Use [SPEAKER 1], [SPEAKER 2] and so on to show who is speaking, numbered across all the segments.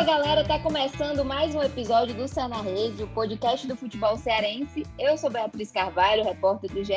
[SPEAKER 1] Fala galera, tá começando mais um episódio do Cé na Rede, o podcast do futebol cearense. Eu sou Beatriz Carvalho, repórter do GE.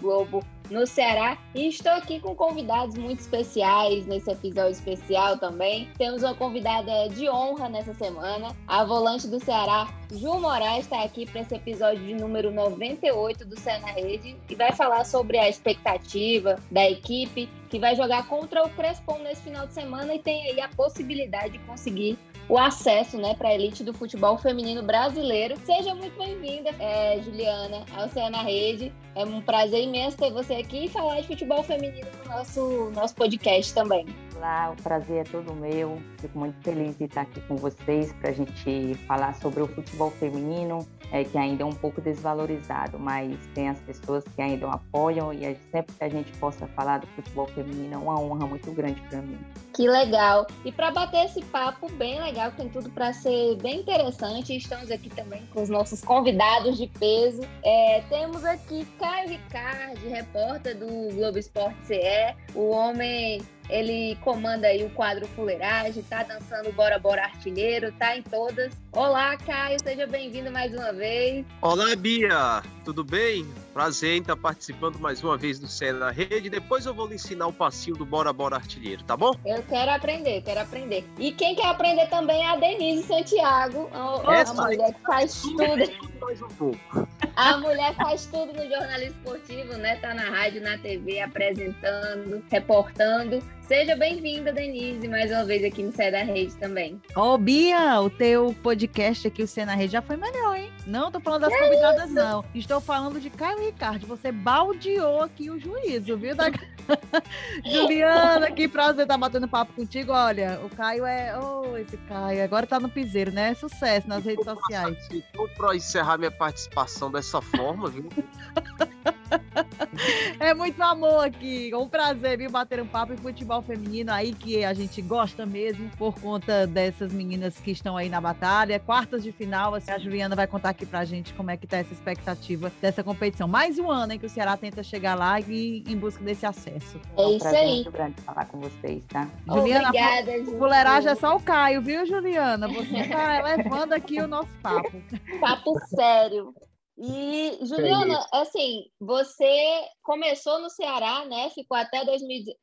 [SPEAKER 1] Globo no Ceará. E estou aqui com convidados muito especiais nesse episódio especial também. Temos uma convidada de honra nessa semana, a volante do Ceará, Ju Moraes, está aqui para esse episódio de número 98 do na Rede e vai falar sobre a expectativa da equipe que vai jogar contra o Crespon nesse final de semana e tem aí a possibilidade de conseguir o acesso né, para a elite do futebol feminino brasileiro. Seja muito bem-vinda, é, Juliana, ao na Rede. É um prazer imenso ter você aqui e falar de futebol feminino no nosso, nosso podcast também.
[SPEAKER 2] Olá, o prazer é todo meu. Fico muito feliz de estar aqui com vocês para a gente falar sobre o futebol feminino, é, que ainda é um pouco desvalorizado, mas tem as pessoas que ainda o apoiam e sempre que a gente possa falar do futebol feminino é uma honra muito grande para mim.
[SPEAKER 1] Que legal! E para bater esse papo bem legal, tem tudo para ser bem interessante, estamos aqui também com os nossos convidados de peso. É, temos aqui Caio Ricardi, repórter do Globo Esporte CE, o homem ele comanda aí o quadro Fuleiragem, tá dançando Bora Bora Artilheiro, tá em todas. Olá, Caio, seja bem-vindo mais uma vez.
[SPEAKER 3] Olá, Bia, tudo bem? Prazer em estar participando mais uma vez do Céu na Rede. Depois eu vou lhe ensinar o passinho do Bora Bora Artilheiro, tá bom?
[SPEAKER 1] Eu quero aprender, quero aprender. E quem quer aprender também é a Denise Santiago, a, Essa a mulher que faz tudo. Mais um pouco. A mulher faz tudo no jornalismo esportivo, né? Tá na rádio, na TV, apresentando, reportando. Seja bem-vinda, Denise, mais uma vez aqui no Cé da Rede também.
[SPEAKER 4] Ô, oh, Bia, o teu podcast aqui, o Cé na Rede, já foi melhor, hein? Não tô falando das é convidadas, isso? não. Estou falando de Caio Ricardo. Você baldeou aqui o juízo, viu? Da... Juliana, que prazer estar batendo papo contigo. Olha, o Caio é. Oh, esse Caio. Agora tá no piseiro, né? Sucesso nas redes sociais.
[SPEAKER 3] Vou para encerrar minha participação dessa forma, viu?
[SPEAKER 4] É muito amor aqui. Um prazer, viu, bater um papo em futebol feminino aí, que a gente gosta mesmo, por conta dessas meninas que estão aí na batalha. Quartas de final, assim, a Juliana vai contar aqui pra gente como é que tá essa expectativa dessa competição. Mais um ano em que o Ceará tenta chegar lá e em busca desse acesso.
[SPEAKER 1] É, é isso aí. muito
[SPEAKER 2] grande falar com vocês, tá?
[SPEAKER 4] Juliana, Obrigada, a fuleiragem é só o Caio, viu, Juliana? Você tá levando aqui o nosso papo.
[SPEAKER 1] Papo sério. E, Juliana, assim, você começou no Ceará, né? Ficou até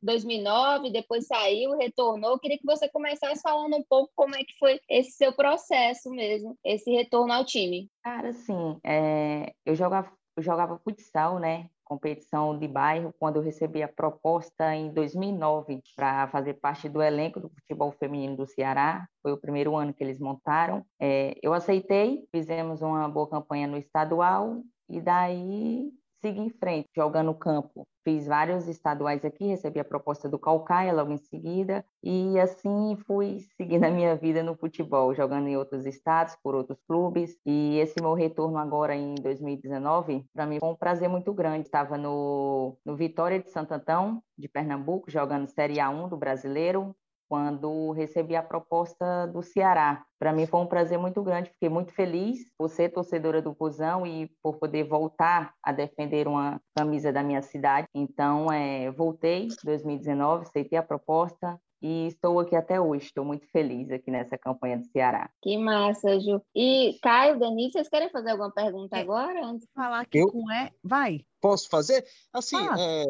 [SPEAKER 1] 2009, depois saiu, retornou. queria que você começasse falando um pouco como é que foi esse seu processo mesmo, esse retorno ao time.
[SPEAKER 2] Cara, assim, é, eu jogava, eu jogava futsal, né? Competição de bairro, quando eu recebi a proposta em 2009 para fazer parte do elenco do futebol feminino do Ceará. Foi o primeiro ano que eles montaram. É, eu aceitei, fizemos uma boa campanha no estadual e daí segui em frente, jogando campo. Fiz vários estaduais aqui, recebi a proposta do Calcaia logo em seguida, e assim fui seguindo a minha vida no futebol, jogando em outros estados, por outros clubes. E esse meu retorno agora em 2019, para mim foi um prazer muito grande. Estava no, no Vitória de Santo Antão, de Pernambuco, jogando Série A1 do Brasileiro, quando recebi a proposta do Ceará. Para mim foi um prazer muito grande, fiquei muito feliz por ser torcedora do Fusão e por poder voltar a defender uma camisa da minha cidade. Então, é, voltei em 2019, aceitei a proposta, e estou aqui até hoje. Estou muito feliz aqui nessa campanha do Ceará.
[SPEAKER 1] Que massa, Ju. E Caio, Denise, vocês querem fazer alguma pergunta é. agora? Antes de
[SPEAKER 4] falar que eu... com é, vai.
[SPEAKER 3] Posso fazer? Assim, ah. é,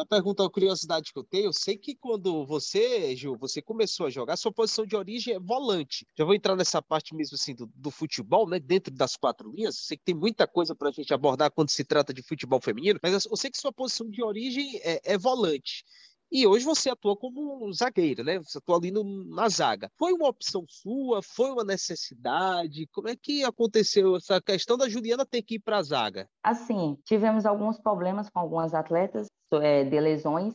[SPEAKER 3] a pergunta, a curiosidade que eu tenho, eu sei que quando você, Ju, você começou a jogar, sua posição de origem é volante. Já vou entrar nessa parte mesmo assim do, do futebol, né? Dentro das quatro linhas. Sei que tem muita coisa para a gente abordar quando se trata de futebol feminino, mas eu sei que sua posição de origem é, é volante. E hoje você atua como zagueira, né? Você atua ali no, na zaga. Foi uma opção sua? Foi uma necessidade? Como é que aconteceu essa questão da Juliana ter que ir para a zaga?
[SPEAKER 2] Assim, tivemos alguns problemas com algumas atletas é, de lesões,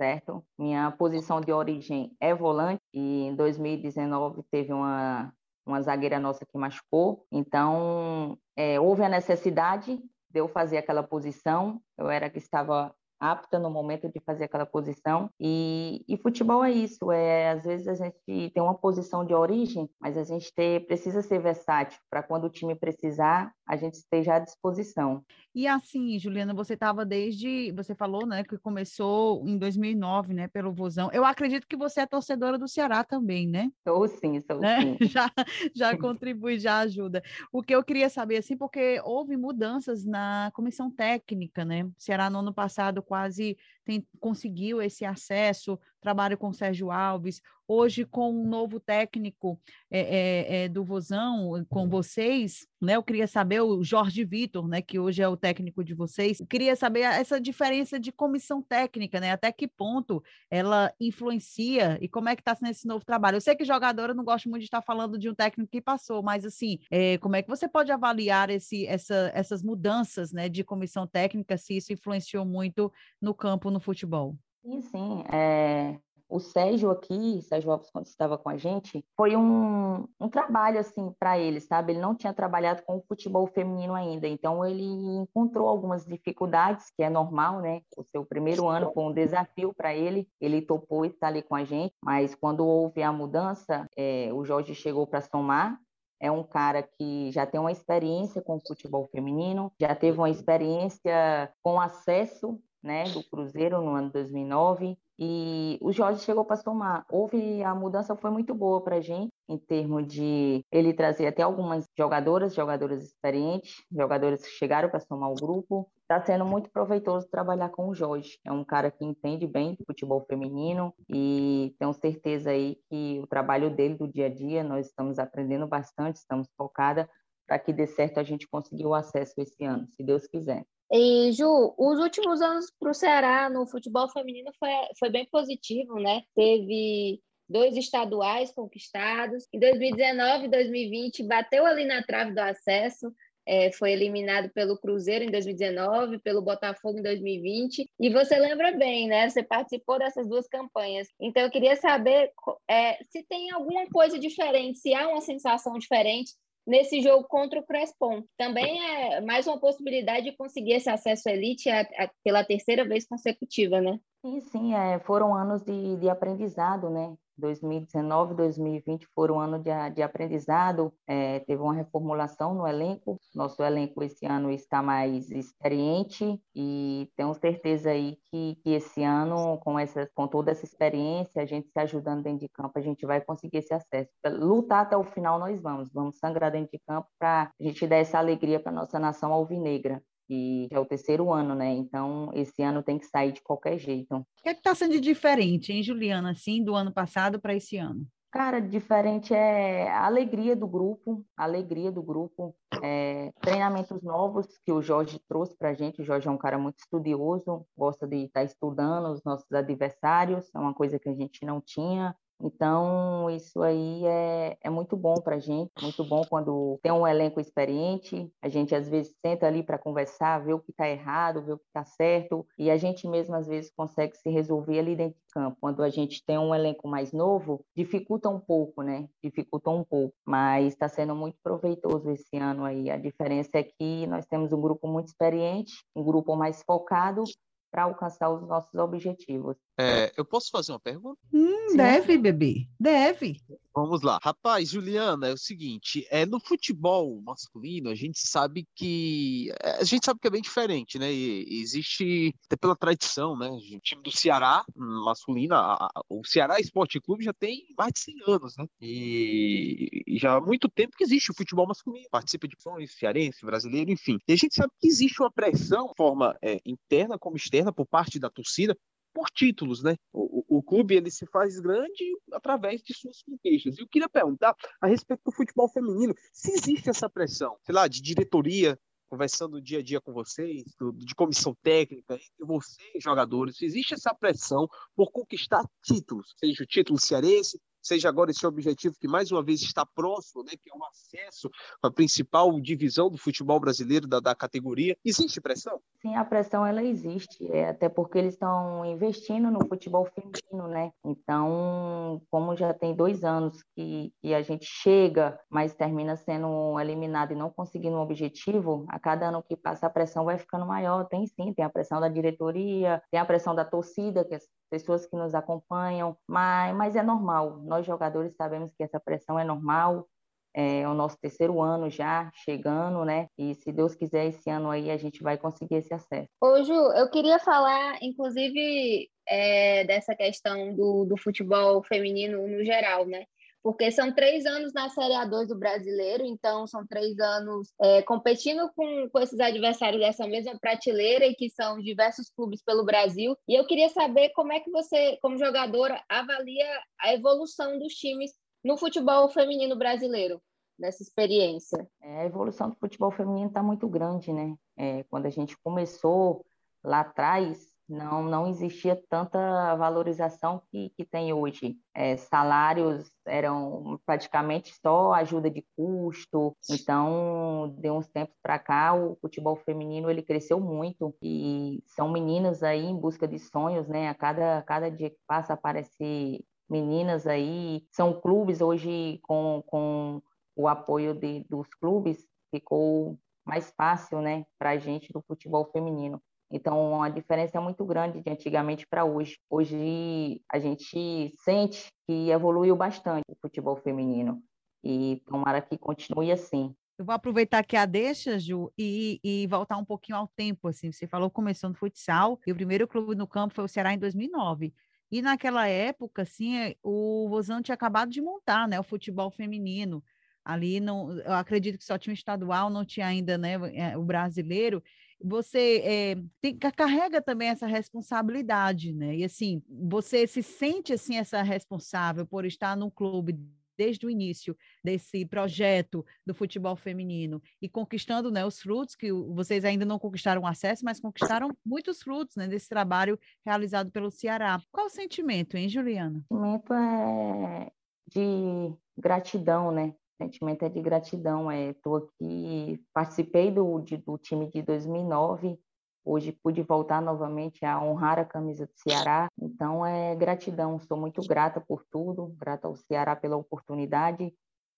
[SPEAKER 2] certo? Minha posição de origem é volante e em 2019 teve uma, uma zagueira nossa que machucou. Então, é, houve a necessidade de eu fazer aquela posição. Eu era que estava apta no momento de fazer aquela posição. E, e futebol é isso, é às vezes a gente tem uma posição de origem, mas a gente ter, precisa ser versátil para quando o time precisar, a gente esteja à disposição.
[SPEAKER 4] E assim, Juliana, você estava desde, você falou, né, que começou em 2009, né, pelo Vozão. Eu acredito que você é torcedora do Ceará também, né?
[SPEAKER 2] Sou sim, sou
[SPEAKER 4] né?
[SPEAKER 2] sim.
[SPEAKER 4] Já, já contribui, já ajuda. O que eu queria saber, assim, porque houve mudanças na comissão técnica, né? O Ceará no ano passado quase tem, conseguiu esse acesso, trabalho com Sérgio Alves, hoje com um novo técnico é, é, é, do Vozão, com vocês, né? Eu queria saber, o Jorge Vitor, né, que hoje é o técnico de vocês, eu queria saber essa diferença de comissão técnica, né? Até que ponto ela influencia e como é que está sendo esse novo trabalho? Eu sei que jogadora não gosta muito de estar falando de um técnico que passou, mas assim, é, como é que você pode avaliar esse, essa, essas mudanças né, de comissão técnica, se isso influenciou muito no campo, no futebol?
[SPEAKER 2] Sim, sim. É, o Sérgio aqui, Sérgio Alves, quando estava com a gente, foi um, um trabalho, assim, para ele, sabe? Ele não tinha trabalhado com o futebol feminino ainda, então ele encontrou algumas dificuldades, que é normal, né? O seu primeiro ano foi um desafio para ele, ele topou estar ali com a gente, mas quando houve a mudança, é, o Jorge chegou para somar, é um cara que já tem uma experiência com o futebol feminino, já teve uma experiência com acesso né, do Cruzeiro no ano 2009 e o Jorge chegou para somar. Houve a mudança foi muito boa para a gente em termos de ele trazer até algumas jogadoras, jogadoras experientes, jogadoras que chegaram para somar o grupo. Está sendo muito proveitoso trabalhar com o Jorge. É um cara que entende bem de futebol feminino e tenho certeza aí que o trabalho dele do dia a dia nós estamos aprendendo bastante, estamos focada para que dê certo a gente conseguir o acesso esse ano, se Deus quiser.
[SPEAKER 1] E, Ju, os últimos anos para o Ceará no futebol feminino foi, foi bem positivo, né? Teve dois estaduais conquistados. Em 2019 e 2020, bateu ali na trave do acesso. É, foi eliminado pelo Cruzeiro em 2019, pelo Botafogo em 2020. E você lembra bem, né? Você participou dessas duas campanhas. Então, eu queria saber é, se tem alguma coisa diferente, se há uma sensação diferente nesse jogo contra o Crespon. Também é mais uma possibilidade de conseguir esse acesso à elite a, a, pela terceira vez consecutiva, né?
[SPEAKER 2] Sim, sim, é, foram anos de, de aprendizado, né? 2019 2020 foram um ano de, de aprendizado, é, teve uma reformulação no elenco, nosso elenco esse ano está mais experiente e tenho certeza aí que, que esse ano, com, essa, com toda essa experiência, a gente se ajudando dentro de campo, a gente vai conseguir esse acesso. Lutar até o final nós vamos, vamos sangrar dentro de campo para a gente dar essa alegria para nossa nação alvinegra que é o terceiro ano, né? Então, esse ano tem que sair de qualquer jeito. O
[SPEAKER 4] que é está sendo diferente, hein, Juliana, assim, do ano passado para esse ano?
[SPEAKER 2] Cara, diferente é a alegria do grupo, a alegria do grupo, é, treinamentos novos que o Jorge trouxe para a gente. O Jorge é um cara muito estudioso, gosta de estar tá estudando os nossos adversários, é uma coisa que a gente não tinha. Então, isso aí é, é muito bom para a gente, muito bom quando tem um elenco experiente, a gente às vezes senta ali para conversar, ver o que está errado, ver o que está certo, e a gente mesmo às vezes consegue se resolver ali dentro de campo. Quando a gente tem um elenco mais novo, dificulta um pouco, né? Dificulta um pouco, mas está sendo muito proveitoso esse ano aí. A diferença é que nós temos um grupo muito experiente, um grupo mais focado, para alcançar os nossos objetivos.
[SPEAKER 3] É, eu posso fazer uma pergunta?
[SPEAKER 4] Hum, deve, bebê, deve.
[SPEAKER 3] Vamos lá. Rapaz, Juliana, é o seguinte, é, no futebol masculino, a gente sabe que é, a gente sabe que é bem diferente, né? E, existe até pela tradição, né? O time do Ceará masculino, a, a, o Ceará Esporte Clube já tem mais de 100 anos, né? E, e, já há muito tempo que existe o futebol masculino, participa de funções cearense, brasileiro, enfim. E a gente sabe que existe uma pressão, de forma é, interna como externa, por parte da torcida, por títulos, né? O, o, clube ele se faz grande através de suas conquistas. E eu queria perguntar a respeito do futebol feminino, se existe essa pressão, sei lá, de diretoria conversando dia a dia com vocês, do, de comissão técnica, entre vocês, jogadores, se existe essa pressão por conquistar títulos, seja o título cearense, seja agora esse objetivo que mais uma vez está próximo, né, que é o acesso à principal divisão do futebol brasileiro da, da categoria. Existe pressão?
[SPEAKER 2] Sim, a pressão ela existe, é, até porque eles estão investindo no futebol feminino, né? Então, como já tem dois anos que, que a gente chega, mas termina sendo eliminado e não conseguindo um objetivo, a cada ano que passa a pressão vai ficando maior. Tem sim, tem a pressão da diretoria, tem a pressão da torcida, que as pessoas que nos acompanham, mas, mas é normal nós jogadores sabemos que essa pressão é normal, é o nosso terceiro ano já chegando, né? E se Deus quiser, esse ano aí a gente vai conseguir esse acesso.
[SPEAKER 1] Ô, Ju, eu queria falar, inclusive, é, dessa questão do, do futebol feminino no geral, né? Porque são três anos na Série A2 do brasileiro, então são três anos é, competindo com, com esses adversários dessa mesma prateleira e que são diversos clubes pelo Brasil. E eu queria saber como é que você, como jogadora, avalia a evolução dos times no futebol feminino brasileiro, nessa experiência.
[SPEAKER 2] É, a evolução do futebol feminino está muito grande, né? É, quando a gente começou lá atrás, não, não existia tanta valorização que, que tem hoje. É, salários eram praticamente só ajuda de custo, então, de uns tempos para cá, o futebol feminino ele cresceu muito e são meninas aí em busca de sonhos, né? A cada, cada dia que passa aparece meninas aí, são clubes hoje com, com o apoio de, dos clubes, ficou mais fácil, né, para a gente do futebol feminino. Então, a diferença é muito grande de antigamente para hoje. Hoje, a gente sente que evoluiu bastante o futebol feminino e tomara que continue assim.
[SPEAKER 4] Eu vou aproveitar aqui a deixa, Ju, e, e voltar um pouquinho ao tempo. Assim, você falou começou no futsal e o primeiro clube no campo foi o Ceará em 2009. E naquela época, assim, é, o Vozão tinha acabado de montar, né, o futebol feminino. Ali, não, eu acredito que só tinha o estadual, não tinha ainda, né, é, o brasileiro você é, tem, carrega também essa responsabilidade, né? E assim, você se sente assim essa responsável por estar no clube desde o início desse projeto do futebol feminino e conquistando né, os frutos que vocês ainda não conquistaram acesso, mas conquistaram muitos frutos né, desse trabalho realizado pelo Ceará. Qual o sentimento, hein, Juliana?
[SPEAKER 2] O sentimento é de gratidão, né? Sentimento é de gratidão. Estou é, aqui, participei do, de, do time de 2009, hoje pude voltar novamente a honrar a camisa do Ceará. Então, é gratidão. Sou muito grata por tudo, grata ao Ceará pela oportunidade.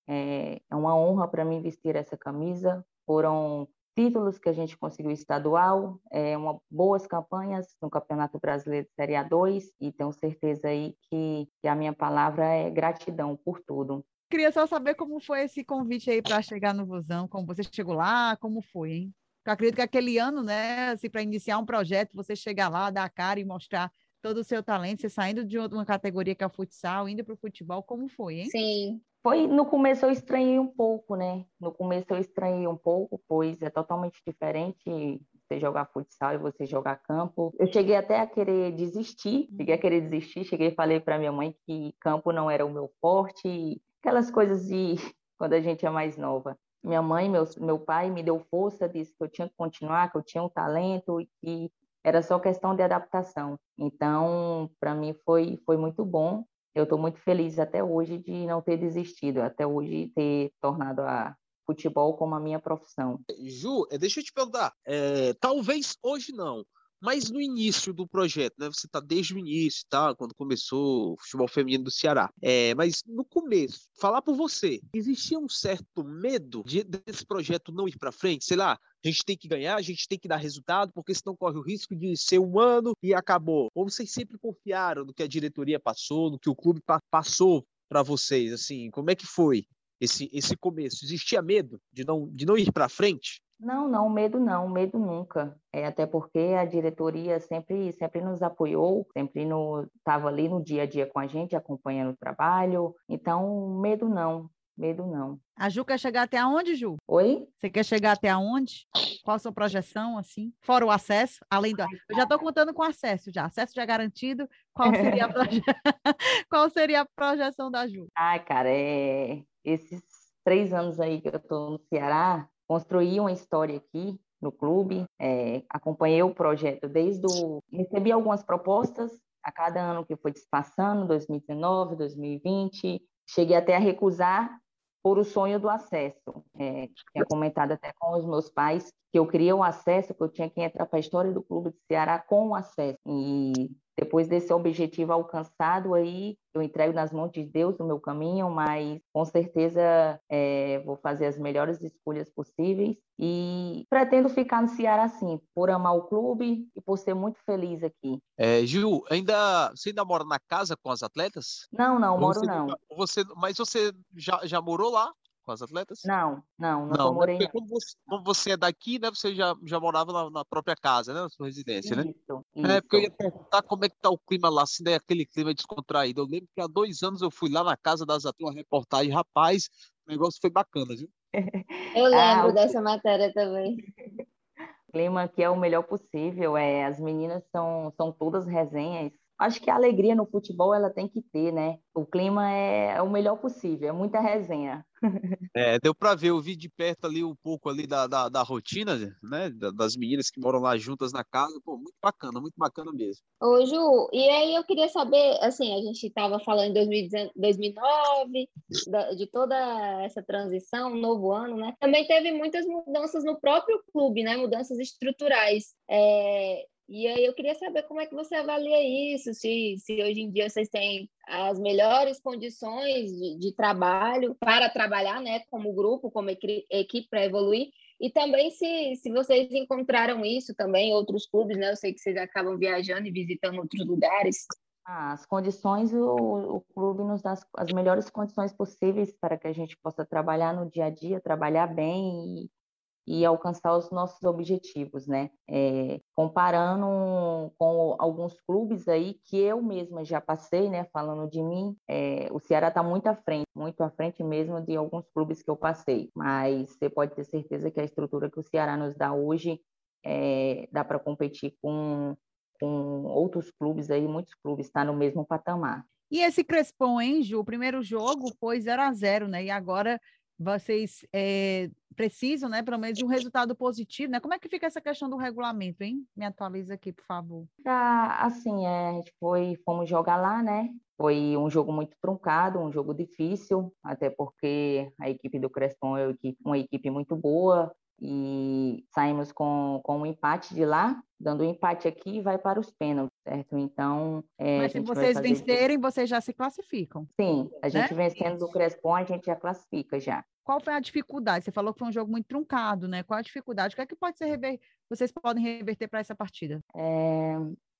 [SPEAKER 2] É, é uma honra para mim vestir essa camisa. Foram títulos que a gente conseguiu estadual, é, uma, boas campanhas no Campeonato Brasileiro de Série A2 e tenho certeza aí que, que a minha palavra é gratidão por tudo.
[SPEAKER 4] Queria só saber como foi esse convite aí para chegar no Vozão, como você chegou lá, como foi, hein? Eu acredito que aquele ano, né, assim, para iniciar um projeto, você chegar lá, dar a cara e mostrar todo o seu talento, você saindo de uma categoria que é o futsal, indo para o futebol, como foi, hein?
[SPEAKER 1] Sim.
[SPEAKER 2] Foi, no começo eu estranhei um pouco, né? No começo eu estranhei um pouco, pois é totalmente diferente você jogar futsal e você jogar campo. Eu cheguei até a querer desistir, cheguei a querer desistir, cheguei e falei para minha mãe que campo não era o meu forte, aquelas coisas de quando a gente é mais nova. Minha mãe, meu, meu pai me deu força, disse que eu tinha que continuar, que eu tinha um talento e que era só questão de adaptação. Então, para mim foi foi muito bom. Eu estou muito feliz até hoje de não ter desistido, até hoje ter tornado a futebol como a minha profissão.
[SPEAKER 3] Ju, eh, deixa eu te perguntar, é, talvez hoje não, mas no início do projeto, né? Você está desde o início, tá? Quando começou o futebol feminino do Ceará. É, mas no começo, falar por você, existia um certo medo de, desse projeto não ir para frente? Sei lá, a gente tem que ganhar, a gente tem que dar resultado, porque senão corre o risco de ser um ano e acabou. Ou vocês sempre confiaram no que a diretoria passou, no que o clube passou para vocês? Assim, como é que foi esse, esse começo? Existia medo de não, de não ir para frente?
[SPEAKER 2] Não, não, medo não, medo nunca. É até porque a diretoria sempre, sempre nos apoiou, sempre estava ali no dia a dia com a gente, acompanhando o trabalho. Então, medo não, medo não.
[SPEAKER 4] A Ju quer chegar até onde, Ju?
[SPEAKER 2] Oi?
[SPEAKER 4] Você quer chegar até onde? Qual a sua projeção, assim? Fora o acesso, além do... Eu já estou contando com acesso já. Acesso já garantido. Qual seria a, proje... Qual seria a projeção da Ju?
[SPEAKER 2] Ai, cara, é... esses três anos aí que eu estou no Ceará, construí uma história aqui no clube, é, acompanhei o projeto desde o... Recebi algumas propostas a cada ano que foi passando, 2019, 2020, cheguei até a recusar por o sonho do acesso. É, tinha comentado até com os meus pais que eu queria o acesso, que eu tinha que entrar para a história do clube de Ceará com o acesso. E depois desse objetivo alcançado aí, eu entrego nas mãos de Deus o meu caminho, mas com certeza é, vou fazer as melhores escolhas possíveis e pretendo ficar no Ceará assim, por amar o clube e por ser muito feliz aqui.
[SPEAKER 3] É, Gil, ainda você ainda mora na casa com as atletas?
[SPEAKER 2] Não, não, moro você, não.
[SPEAKER 3] Você, mas você já, já morou lá? Com as atletas?
[SPEAKER 2] Não, não, não, não morei.
[SPEAKER 3] Né? Como você, como você, é daqui, né? Você já, já morava na, na própria casa, né? Na sua residência,
[SPEAKER 2] isso,
[SPEAKER 3] né?
[SPEAKER 2] Isso.
[SPEAKER 3] É, porque eu ia perguntar como é que tá o clima lá, se é aquele clima descontraído. Eu lembro que há dois anos eu fui lá na casa das atletas, uma reportagem, rapaz, o negócio foi bacana, viu?
[SPEAKER 1] Eu lembro ah, dessa matéria também.
[SPEAKER 2] O clima que é o melhor possível, é, as meninas são, são todas resenhas, acho que a alegria no futebol ela tem que ter, né? O clima é, é o melhor possível, é muita resenha.
[SPEAKER 3] É, deu para ver, eu vi de perto ali um pouco ali da, da, da rotina, né? Das meninas que moram lá juntas na casa, pô, muito bacana, muito bacana mesmo.
[SPEAKER 1] Ô, Ju, e aí eu queria saber, assim, a gente estava falando em 2009, de toda essa transição, um novo ano, né? Também teve muitas mudanças no próprio clube, né? Mudanças estruturais. É, e aí eu queria saber como é que você avalia isso, se, se hoje em dia vocês têm as melhores condições de, de trabalho para trabalhar, né, como grupo, como equipe para evoluir, e também se, se vocês encontraram isso também outros clubes, né? Eu sei que vocês acabam viajando e visitando outros lugares.
[SPEAKER 2] As condições, o, o clube nos dá as, as melhores condições possíveis para que a gente possa trabalhar no dia a dia, trabalhar bem e alcançar os nossos objetivos, né? É, comparando com alguns clubes aí que eu mesma já passei, né? Falando de mim, é, o Ceará está muito à frente, muito à frente mesmo de alguns clubes que eu passei. Mas você pode ter certeza que a estrutura que o Ceará nos dá hoje é, dá para competir com, com outros clubes aí, muitos clubes está no mesmo patamar.
[SPEAKER 4] E esse Crespon, hein, Ju? O primeiro jogo foi 0 a 0 né? E agora vocês é, precisam, né, pelo menos de um resultado positivo, né? Como é que fica essa questão do regulamento, hein? Me atualiza aqui, por favor.
[SPEAKER 2] Ah, assim, é, a gente foi, fomos jogar lá, né? Foi um jogo muito truncado, um jogo difícil, até porque a equipe do Crespon é uma equipe muito boa, e saímos com, com um empate de lá, dando um empate aqui e vai para os pênaltis, certo? Então.
[SPEAKER 4] É, Mas se vocês vencerem, vocês já se classificam.
[SPEAKER 2] Sim, a gente né? vencendo do Crespon, a gente já classifica já.
[SPEAKER 4] Qual foi a dificuldade? Você falou que foi um jogo muito truncado, né? Qual a dificuldade? O que é que pode ser rever... vocês podem reverter para essa partida?
[SPEAKER 2] É,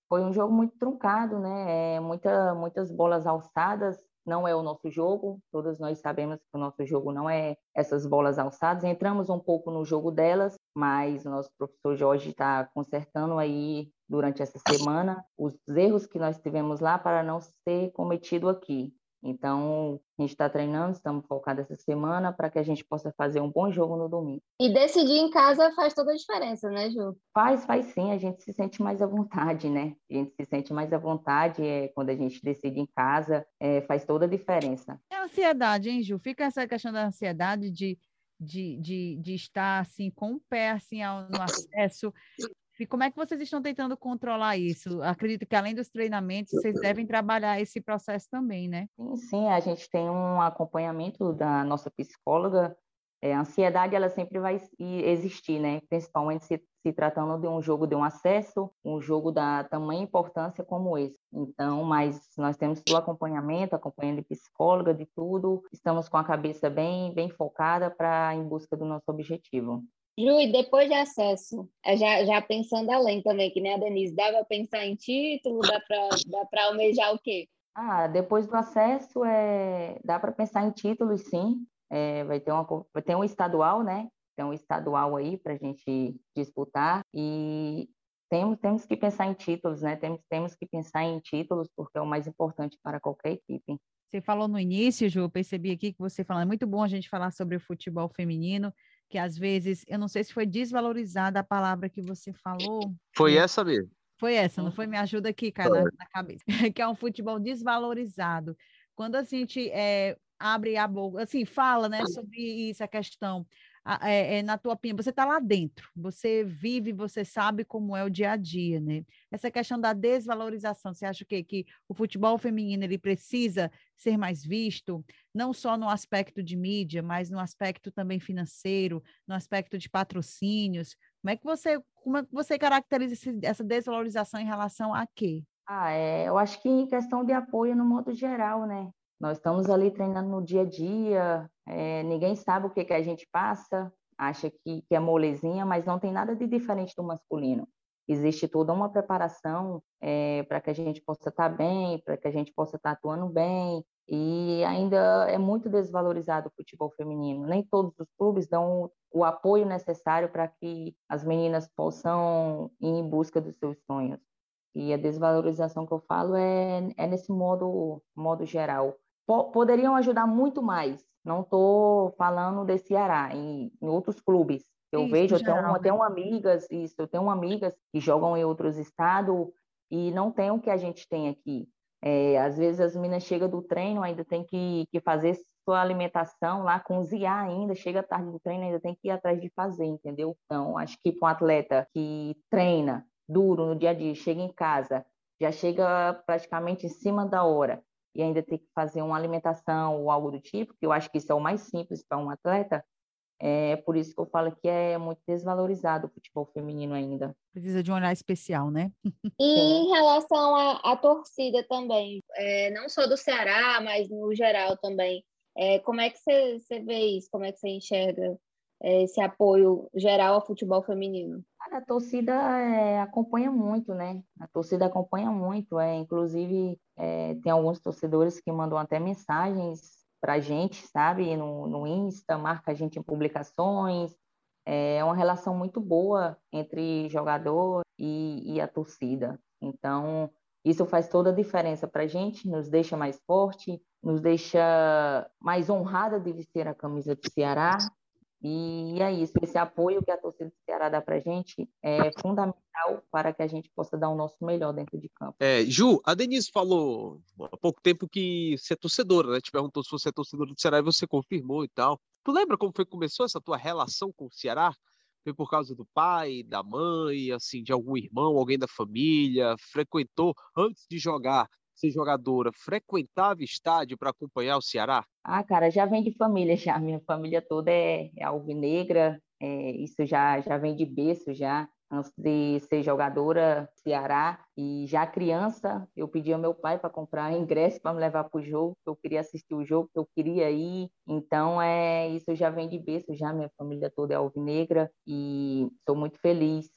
[SPEAKER 2] foi um jogo muito truncado, né? É, muita, muitas bolas alçadas, não é o nosso jogo, todos nós sabemos que o nosso jogo não é essas bolas alçadas. Entramos um pouco no jogo delas, mas o nosso professor Jorge está consertando aí durante essa semana os erros que nós tivemos lá para não ser cometido aqui. Então, a gente está treinando, estamos focados essa semana para que a gente possa fazer um bom jogo no domingo.
[SPEAKER 1] E decidir em casa faz toda a diferença, né, Ju?
[SPEAKER 2] Faz, faz sim. A gente se sente mais à vontade, né? A gente se sente mais à vontade é, quando a gente decide em casa, é, faz toda a diferença.
[SPEAKER 4] É ansiedade, hein, Ju? Fica essa questão da ansiedade de de, de, de, estar assim com o pé assim no acesso e como é que vocês estão tentando controlar isso? Acredito que além dos treinamentos, vocês devem trabalhar esse processo também, né?
[SPEAKER 2] Sim, sim, a gente tem um acompanhamento da nossa psicóloga. É, a ansiedade, ela sempre vai existir, né? Principalmente se, se tratando de um jogo de um acesso, um jogo da tamanha importância como esse. Então, mas nós temos o acompanhamento, acompanhando de psicóloga, de tudo. Estamos com a cabeça bem, bem focada para em busca do nosso objetivo.
[SPEAKER 1] Ju, e depois de acesso, é já, já pensando além também, que nem a Denise, dá para pensar em título, dá para dá almejar o quê?
[SPEAKER 2] Ah, depois do acesso, é, dá para pensar em títulos, sim. É, vai, ter uma, vai ter um estadual, né? Tem um estadual aí para a gente disputar e temos, temos que pensar em títulos, né? Temos, temos que pensar em títulos porque é o mais importante para qualquer equipe.
[SPEAKER 4] Você falou no início, Ju, eu percebi aqui que você falou, é muito bom a gente falar sobre o futebol feminino, que às vezes, eu não sei se foi desvalorizada a palavra que você falou.
[SPEAKER 3] Foi essa mesmo.
[SPEAKER 4] Foi essa, não foi? Me ajuda aqui, cara, na, na, cabeça. que é um futebol desvalorizado. Quando a gente é, abre a boca, assim, fala, né, sobre isso, a questão é, é, na tua opinião, você está lá dentro, você vive, você sabe como é o dia a dia, né? Essa questão da desvalorização, você acha que, que o futebol feminino ele precisa ser mais visto, não só no aspecto de mídia, mas no aspecto também financeiro, no aspecto de patrocínios? Como é que você, como é que você caracteriza esse, essa desvalorização em relação a quê?
[SPEAKER 2] Ah, é, eu acho que em questão de apoio no modo geral, né? Nós estamos ali treinando no dia a dia, é, ninguém sabe o que, que a gente passa, acha que, que é molezinha, mas não tem nada de diferente do masculino. existe toda uma preparação é, para que a gente possa estar tá bem, para que a gente possa estar tá atuando bem, e ainda é muito desvalorizado o futebol feminino. Nem todos os clubes dão o apoio necessário para que as meninas possam ir em busca dos seus sonhos. E a desvalorização que eu falo é, é nesse modo, modo geral. poderiam ajudar muito mais. Não estou falando de Ceará, em, em outros clubes. Eu isso, vejo, eu tenho, eu tenho amigas, isso, eu tenho amigas que jogam em outros estados e não tem o que a gente tem aqui. É, às vezes as meninas chegam do treino, ainda tem que, que fazer sua alimentação lá, cozinhar ainda, chega tarde do treino, ainda tem que ir atrás de fazer, entendeu? Então, acho que para um atleta que treina duro no dia a dia, chega em casa, já chega praticamente em cima da hora e ainda tem que fazer uma alimentação ou algo do tipo, que eu acho que isso é o mais simples para um atleta, é por isso que eu falo que é muito desvalorizado o futebol feminino ainda.
[SPEAKER 4] Precisa de um olhar especial, né?
[SPEAKER 1] E em relação à, à torcida também, é, não só do Ceará, mas no geral também. É, como é que você, você vê isso? Como é que você enxerga esse apoio geral ao futebol feminino?
[SPEAKER 2] A torcida é, acompanha muito, né? A torcida acompanha muito. É, inclusive, é, tem alguns torcedores que mandam até mensagens para a gente, sabe? No, no Insta, marca a gente em publicações. É uma relação muito boa entre jogador e, e a torcida. Então, isso faz toda a diferença para a gente, nos deixa mais forte, nos deixa mais honrada de vestir a camisa do Ceará e é isso, esse apoio que a torcida do Ceará dá para a gente é fundamental para que a gente possa dar o nosso melhor dentro de campo.
[SPEAKER 3] É, Ju, a Denise falou há pouco tempo que você é torcedora, né? Te perguntou se você é torcedora do Ceará e você confirmou e tal. Tu lembra como foi que começou essa tua relação com o Ceará? Foi por causa do pai, da mãe, assim, de algum irmão, alguém da família? Frequentou antes de jogar? Ser jogadora, frequentava estádio para acompanhar o Ceará?
[SPEAKER 2] Ah, cara, já vem de família já. Minha família toda é, é alvinegra, é, isso já, já vem de berço já. Antes de ser jogadora Ceará e já criança, eu pedi ao meu pai para comprar ingresso para me levar para o jogo, que eu queria assistir o jogo, que eu queria ir. Então, é isso já vem de berço já. Minha família toda é alvinegra e estou muito feliz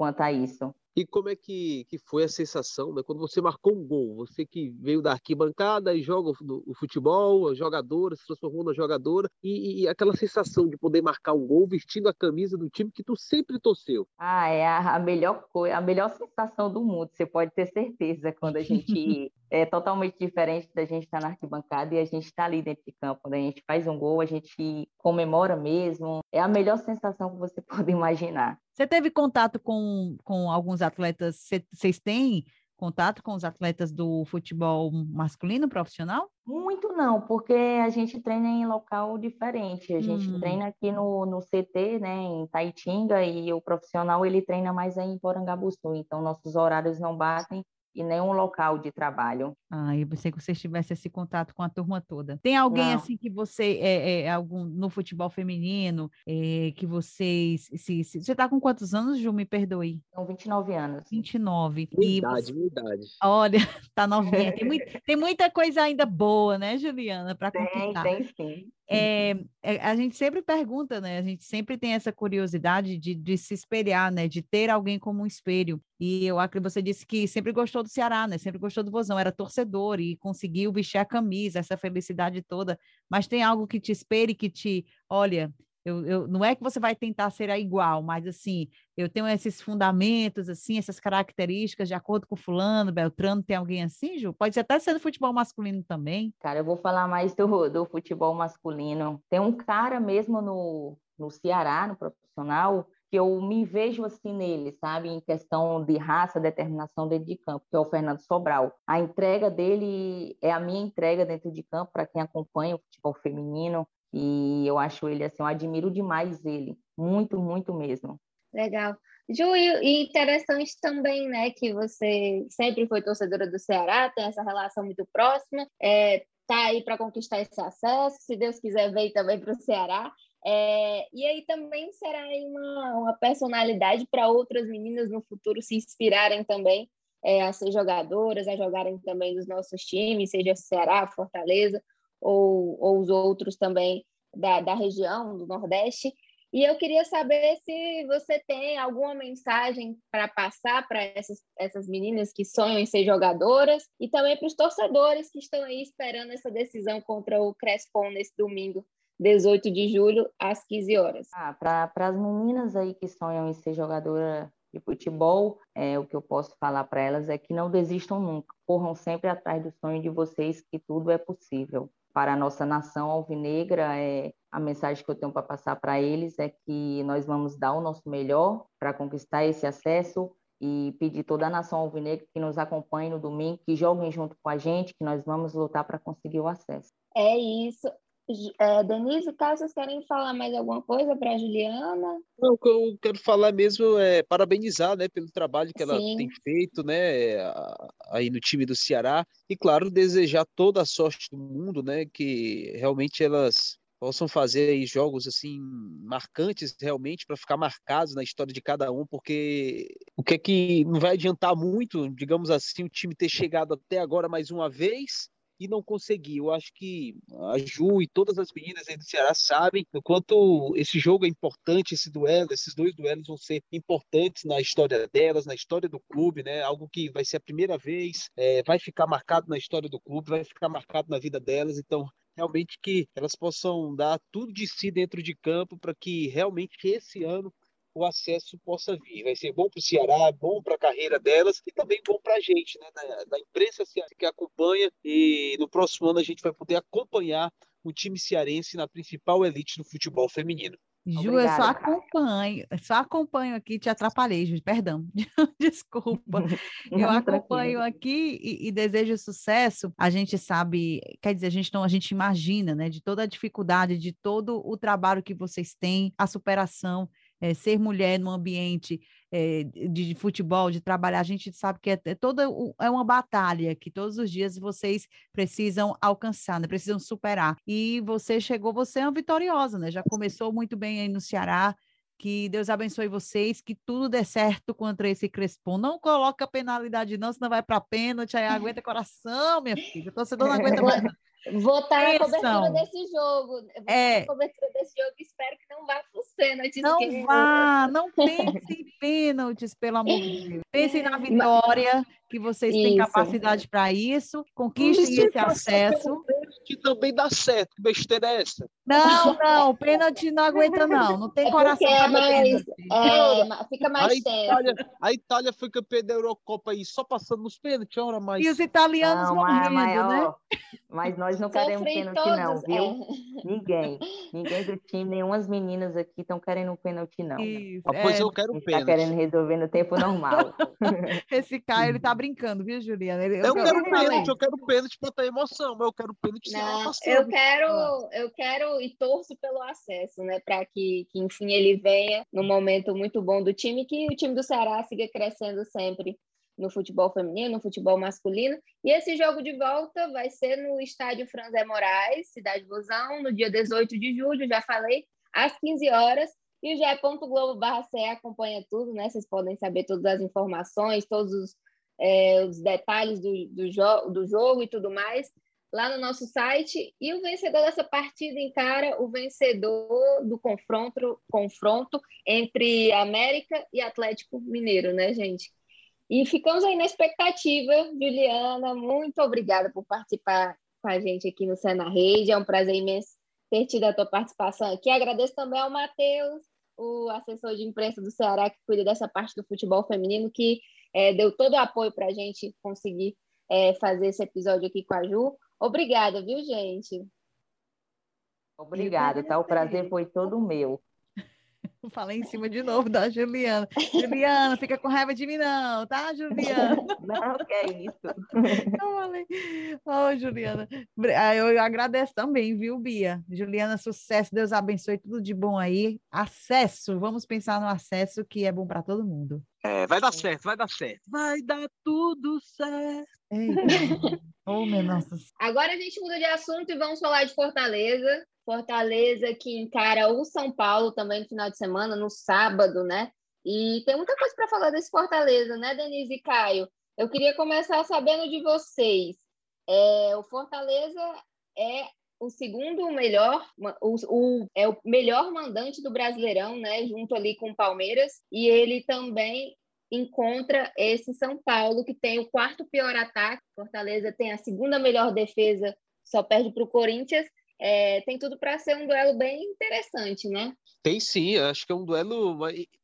[SPEAKER 2] quanto a isso.
[SPEAKER 3] E como é que, que foi a sensação né, quando você marcou um gol? Você que veio da arquibancada e joga o, o futebol, a jogadora, se transformou na jogadora, e, e, aquela sensação de poder marcar um gol vestindo a camisa do time que tu sempre torceu.
[SPEAKER 2] Ah, é a, a melhor coisa, a melhor sensação do mundo, você pode ter certeza, quando a gente é totalmente diferente da gente estar tá na arquibancada e a gente está ali dentro de campo. Quando a gente faz um gol, a gente comemora mesmo. É a melhor sensação que você pode imaginar.
[SPEAKER 4] Você teve contato com, com alguns atletas? Vocês têm contato com os atletas do futebol masculino profissional?
[SPEAKER 2] Muito não, porque a gente treina em local diferente. A gente hum. treina aqui no, no CT, né, em Taitinga, e o profissional ele treina mais aí em Porangabuçu. Então, nossos horários não batem e nenhum local de trabalho.
[SPEAKER 4] Ah, eu pensei que você tivesse esse contato com a turma toda. Tem alguém Não. assim que você é, é, algum no futebol feminino é, que vocês se, se, você está com quantos anos, Ju? Me perdoe.
[SPEAKER 2] São 29 anos.
[SPEAKER 4] 29.
[SPEAKER 3] Minha idade, você... minha idade.
[SPEAKER 4] Olha, tá novinha. Tem, muito, tem muita coisa ainda boa, né, Juliana, para conquistar.
[SPEAKER 2] Tem, sim.
[SPEAKER 4] É, é, a gente sempre pergunta, né? A gente sempre tem essa curiosidade de, de se espelhar, né? De ter alguém como um espelho. E eu acho que você disse que sempre gostou do Ceará, né? Sempre gostou do Vozão, era torcedor e conseguiu vestir a camisa, essa felicidade toda. Mas tem algo que te espere, que te, olha, eu, eu, não é que você vai tentar ser igual, mas assim, eu tenho esses fundamentos, assim, essas características de acordo com fulano, Beltrano, tem alguém assim, Ju? Pode ser até ser do futebol masculino também.
[SPEAKER 2] Cara, eu vou falar mais do, do futebol masculino. Tem um cara mesmo no, no Ceará, no profissional, que eu me vejo assim nele, sabe, em questão de raça, determinação dentro de campo, que é o Fernando Sobral. A entrega dele é a minha entrega dentro de campo para quem acompanha o futebol feminino. E eu acho ele assim, eu admiro demais ele, muito, muito mesmo.
[SPEAKER 1] Legal. Ju, e interessante também, né, que você sempre foi torcedora do Ceará, tem essa relação muito próxima, é, tá aí para conquistar esse acesso, se Deus quiser veio também para o Ceará. É, e aí também será uma, uma personalidade para outras meninas no futuro se inspirarem também é, a ser jogadoras, a jogarem também nos nossos times, seja Ceará, Fortaleza, ou, ou os outros também da, da região, do Nordeste. E eu queria saber se você tem alguma mensagem para passar para essas, essas meninas que sonham em ser jogadoras e também para os torcedores que estão aí esperando essa decisão contra o Crespon nesse domingo, 18 de julho, às 15 horas.
[SPEAKER 2] Ah, para as meninas aí que sonham em ser jogadora de futebol, é, o que eu posso falar para elas é que não desistam nunca, corram sempre atrás do sonho de vocês, que tudo é possível. Para a nossa nação alvinegra, é, a mensagem que eu tenho para passar para eles é que nós vamos dar o nosso melhor para conquistar esse acesso e pedir toda a nação alvinegra que nos acompanhe no domingo, que joguem junto com a gente, que nós vamos lutar para conseguir o acesso.
[SPEAKER 1] É isso. É, Denise, caso vocês querem falar mais alguma coisa para a Juliana?
[SPEAKER 3] Não, o que eu quero falar mesmo é parabenizar né, pelo trabalho que ela Sim. tem feito né, aí no time do Ceará e, claro, desejar toda a sorte do mundo, né, que realmente elas possam fazer aí jogos assim marcantes realmente para ficar marcados na história de cada um, porque o que é que não vai adiantar muito, digamos assim, o time ter chegado até agora mais uma vez e não consegui. Eu acho que a Ju e todas as meninas aí do Ceará sabem o quanto esse jogo é importante, esse duelo, esses dois duelos vão ser importantes na história delas, na história do clube, né? Algo que vai ser a primeira vez, é, vai ficar marcado na história do clube, vai ficar marcado na vida delas. Então, realmente que elas possam dar tudo de si dentro de campo para que realmente esse ano o acesso possa vir. Vai ser bom para o Ceará, bom para a carreira delas e também bom para a gente, né, da, da imprensa que acompanha. E no próximo ano a gente vai poder acompanhar o time cearense na principal elite do futebol feminino.
[SPEAKER 4] Ju, Obrigada, eu só acompanho, só acompanho aqui, te atrapalhei, Ju, perdão, desculpa. eu acompanho aqui e, e, desejo sucesso. A gente sabe, quer dizer, a gente não, a gente imagina, né, de toda a dificuldade, de todo o trabalho que vocês têm, a superação é, ser mulher no ambiente é, de, futebol, de trabalhar, a gente sabe que é, é toda é uma batalha que todos os dias vocês precisam alcançar, né? precisam superar. E você chegou, você é uma vitoriosa, né? Já começou muito bem aí no Ceará. Que Deus abençoe vocês, que tudo dê certo contra esse Crespon. Não coloca penalidade, não, senão vai para pênalti, aí aguenta coração, minha filha. O torcedor não aguenta mais.
[SPEAKER 1] Vou estar na cobertura desse jogo. Vou é. na cobertura desse jogo. Espero que não vá pro pênaltis.
[SPEAKER 4] Não que... vá, não pense em pênaltis, pelo amor de Deus. Pense na vitória, que vocês isso. têm capacidade para isso. Conquistem esse acesso.
[SPEAKER 3] Que também dá certo. Que besteira é essa?
[SPEAKER 4] Não, não. Pênalti não aguenta, não. Não tem é coração
[SPEAKER 1] é mais, é, Fica mais
[SPEAKER 3] a Itália, a Itália foi campeã da Eurocopa aí, só passando nos pênaltis. Ora, mas...
[SPEAKER 4] E os italianos não, morrendo, mas, né?
[SPEAKER 2] Mas nós não queremos pênalti, todos, não, viu? É. Ninguém. Ninguém do time, nenhumas meninas aqui estão querendo um pênalti, não. Isso,
[SPEAKER 3] ah, pois é. eu quero um pênalti.
[SPEAKER 2] Tá querendo resolver no tempo normal.
[SPEAKER 4] Esse Caio, ele tá brincando, viu, Juliana?
[SPEAKER 3] Eu, eu quero pênalti, eu quero pênalti para ter emoção, mas eu quero pênalti
[SPEAKER 1] não, Eu quero, eu quero e torço pelo acesso, né? Para que, que, enfim, ele venha no momento muito bom do time, que o time do Ceará siga crescendo sempre no futebol feminino, no futebol masculino. E esse jogo de volta vai ser no estádio Franzé Moraes, Cidade Vozão, no dia 18 de julho, já falei, às 15 horas. E o ge.globo barra acompanha tudo, né? Vocês podem saber todas as informações, todos os, é, os detalhes do, do, jo do jogo e tudo mais lá no nosso site. E o vencedor dessa partida encara o vencedor do confronto, confronto entre América e Atlético Mineiro, né, gente? E ficamos aí na expectativa. Juliana, muito obrigada por participar com a gente aqui no Cena Rede. É um prazer imenso ter tido a tua participação aqui. Agradeço também ao Matheus, o assessor de imprensa do Ceará, que cuida dessa parte do futebol feminino, que é, deu todo o apoio para a gente conseguir é, fazer esse episódio aqui com a Ju. Obrigada, viu, gente?
[SPEAKER 2] Obrigada, tá? O prazer foi todo meu.
[SPEAKER 4] Falei em cima de novo da Juliana. Juliana, fica com raiva de mim, não, tá, Juliana?
[SPEAKER 2] Não, que é isso.
[SPEAKER 4] Eu falei, oh, Juliana. Eu agradeço também, viu, Bia? Juliana, sucesso, Deus abençoe, tudo de bom aí. Acesso, vamos pensar no acesso que é bom para todo mundo.
[SPEAKER 3] É, vai dar certo, vai dar certo. Vai dar tudo certo.
[SPEAKER 4] Eita. oh, nossa.
[SPEAKER 1] Agora a gente muda de assunto e vamos falar de Fortaleza. Fortaleza que encara o São Paulo também no final de semana, no sábado, né? E tem muita coisa para falar desse Fortaleza, né, Denise e Caio? Eu queria começar sabendo de vocês. É, o Fortaleza é o segundo melhor, o, o, é o melhor mandante do Brasileirão, né? Junto ali com o Palmeiras, e ele também encontra esse São Paulo que tem o quarto pior ataque. Fortaleza tem a segunda melhor defesa, só perde para o Corinthians. É, tem tudo para ser um duelo bem interessante, né?
[SPEAKER 3] Tem sim, acho que é um duelo,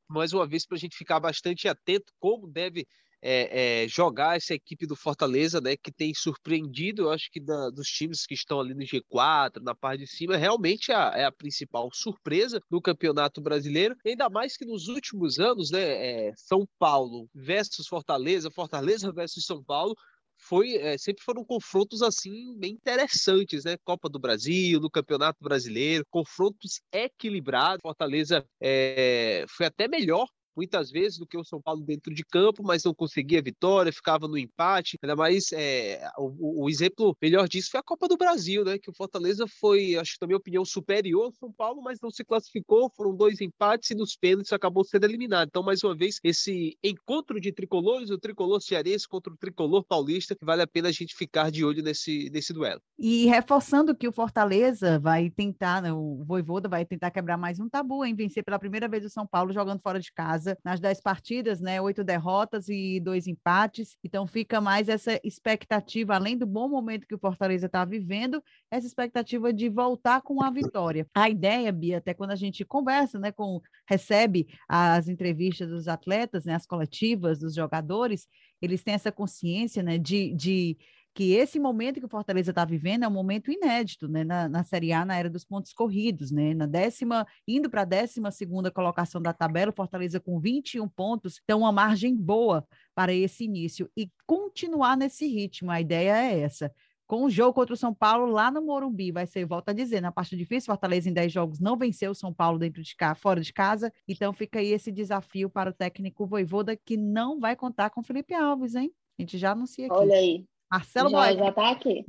[SPEAKER 3] mais uma vez, para a gente ficar bastante atento como deve é, é, jogar essa equipe do Fortaleza, né, que tem surpreendido, eu acho que da, dos times que estão ali no G4, na parte de cima, realmente é a, é a principal surpresa do Campeonato Brasileiro, ainda mais que nos últimos anos, né, é, São Paulo versus Fortaleza, Fortaleza versus São Paulo, foi é, sempre foram confrontos assim bem interessantes, né? Copa do Brasil, no Campeonato Brasileiro, confrontos equilibrados. Fortaleza é, foi até melhor muitas vezes do que o São Paulo dentro de campo, mas não conseguia vitória, ficava no empate. Ainda mais é, o, o, exemplo melhor disso foi a Copa do Brasil, né? Que o Fortaleza foi, acho que na minha opinião, superior ao São Paulo, mas não se classificou. Foram dois empates e nos pênaltis acabou sendo eliminado. Então, mais uma vez, esse encontro de tricolores, o tricolor cearense contra o tricolor paulista, que vale a pena a gente ficar de olho nesse, nesse duelo.
[SPEAKER 4] E reforçando que o Fortaleza vai tentar, né, o Voivoda vai tentar quebrar mais um tabu em vencer pela primeira vez o São Paulo jogando fora de casa casa nas dez partidas, né? Oito derrotas e dois empates. Então fica mais essa expectativa, além do bom momento que o Fortaleza está vivendo, essa expectativa de voltar com a vitória. A ideia, Bia, até quando a gente conversa, né, com recebe as entrevistas dos atletas, né, as coletivas dos jogadores, eles têm essa consciência, né, de, de que esse momento que o Fortaleza está vivendo é um momento inédito, né, na, na Série A, na era dos pontos corridos, né, na décima, indo para a décima segunda colocação da tabela, o Fortaleza com 21 pontos, então uma margem boa para esse início e continuar nesse ritmo, a ideia é essa. Com o jogo contra o São Paulo lá no Morumbi, vai ser, volta a dizer, na parte difícil, Fortaleza em 10 jogos não venceu o São Paulo dentro de cá, fora de casa, então fica aí esse desafio para o técnico Voivoda, que não vai contar com Felipe Alves, hein? A gente já anuncia aqui.
[SPEAKER 1] Olha aí,
[SPEAKER 4] Marcelo
[SPEAKER 1] já, Já tá aqui.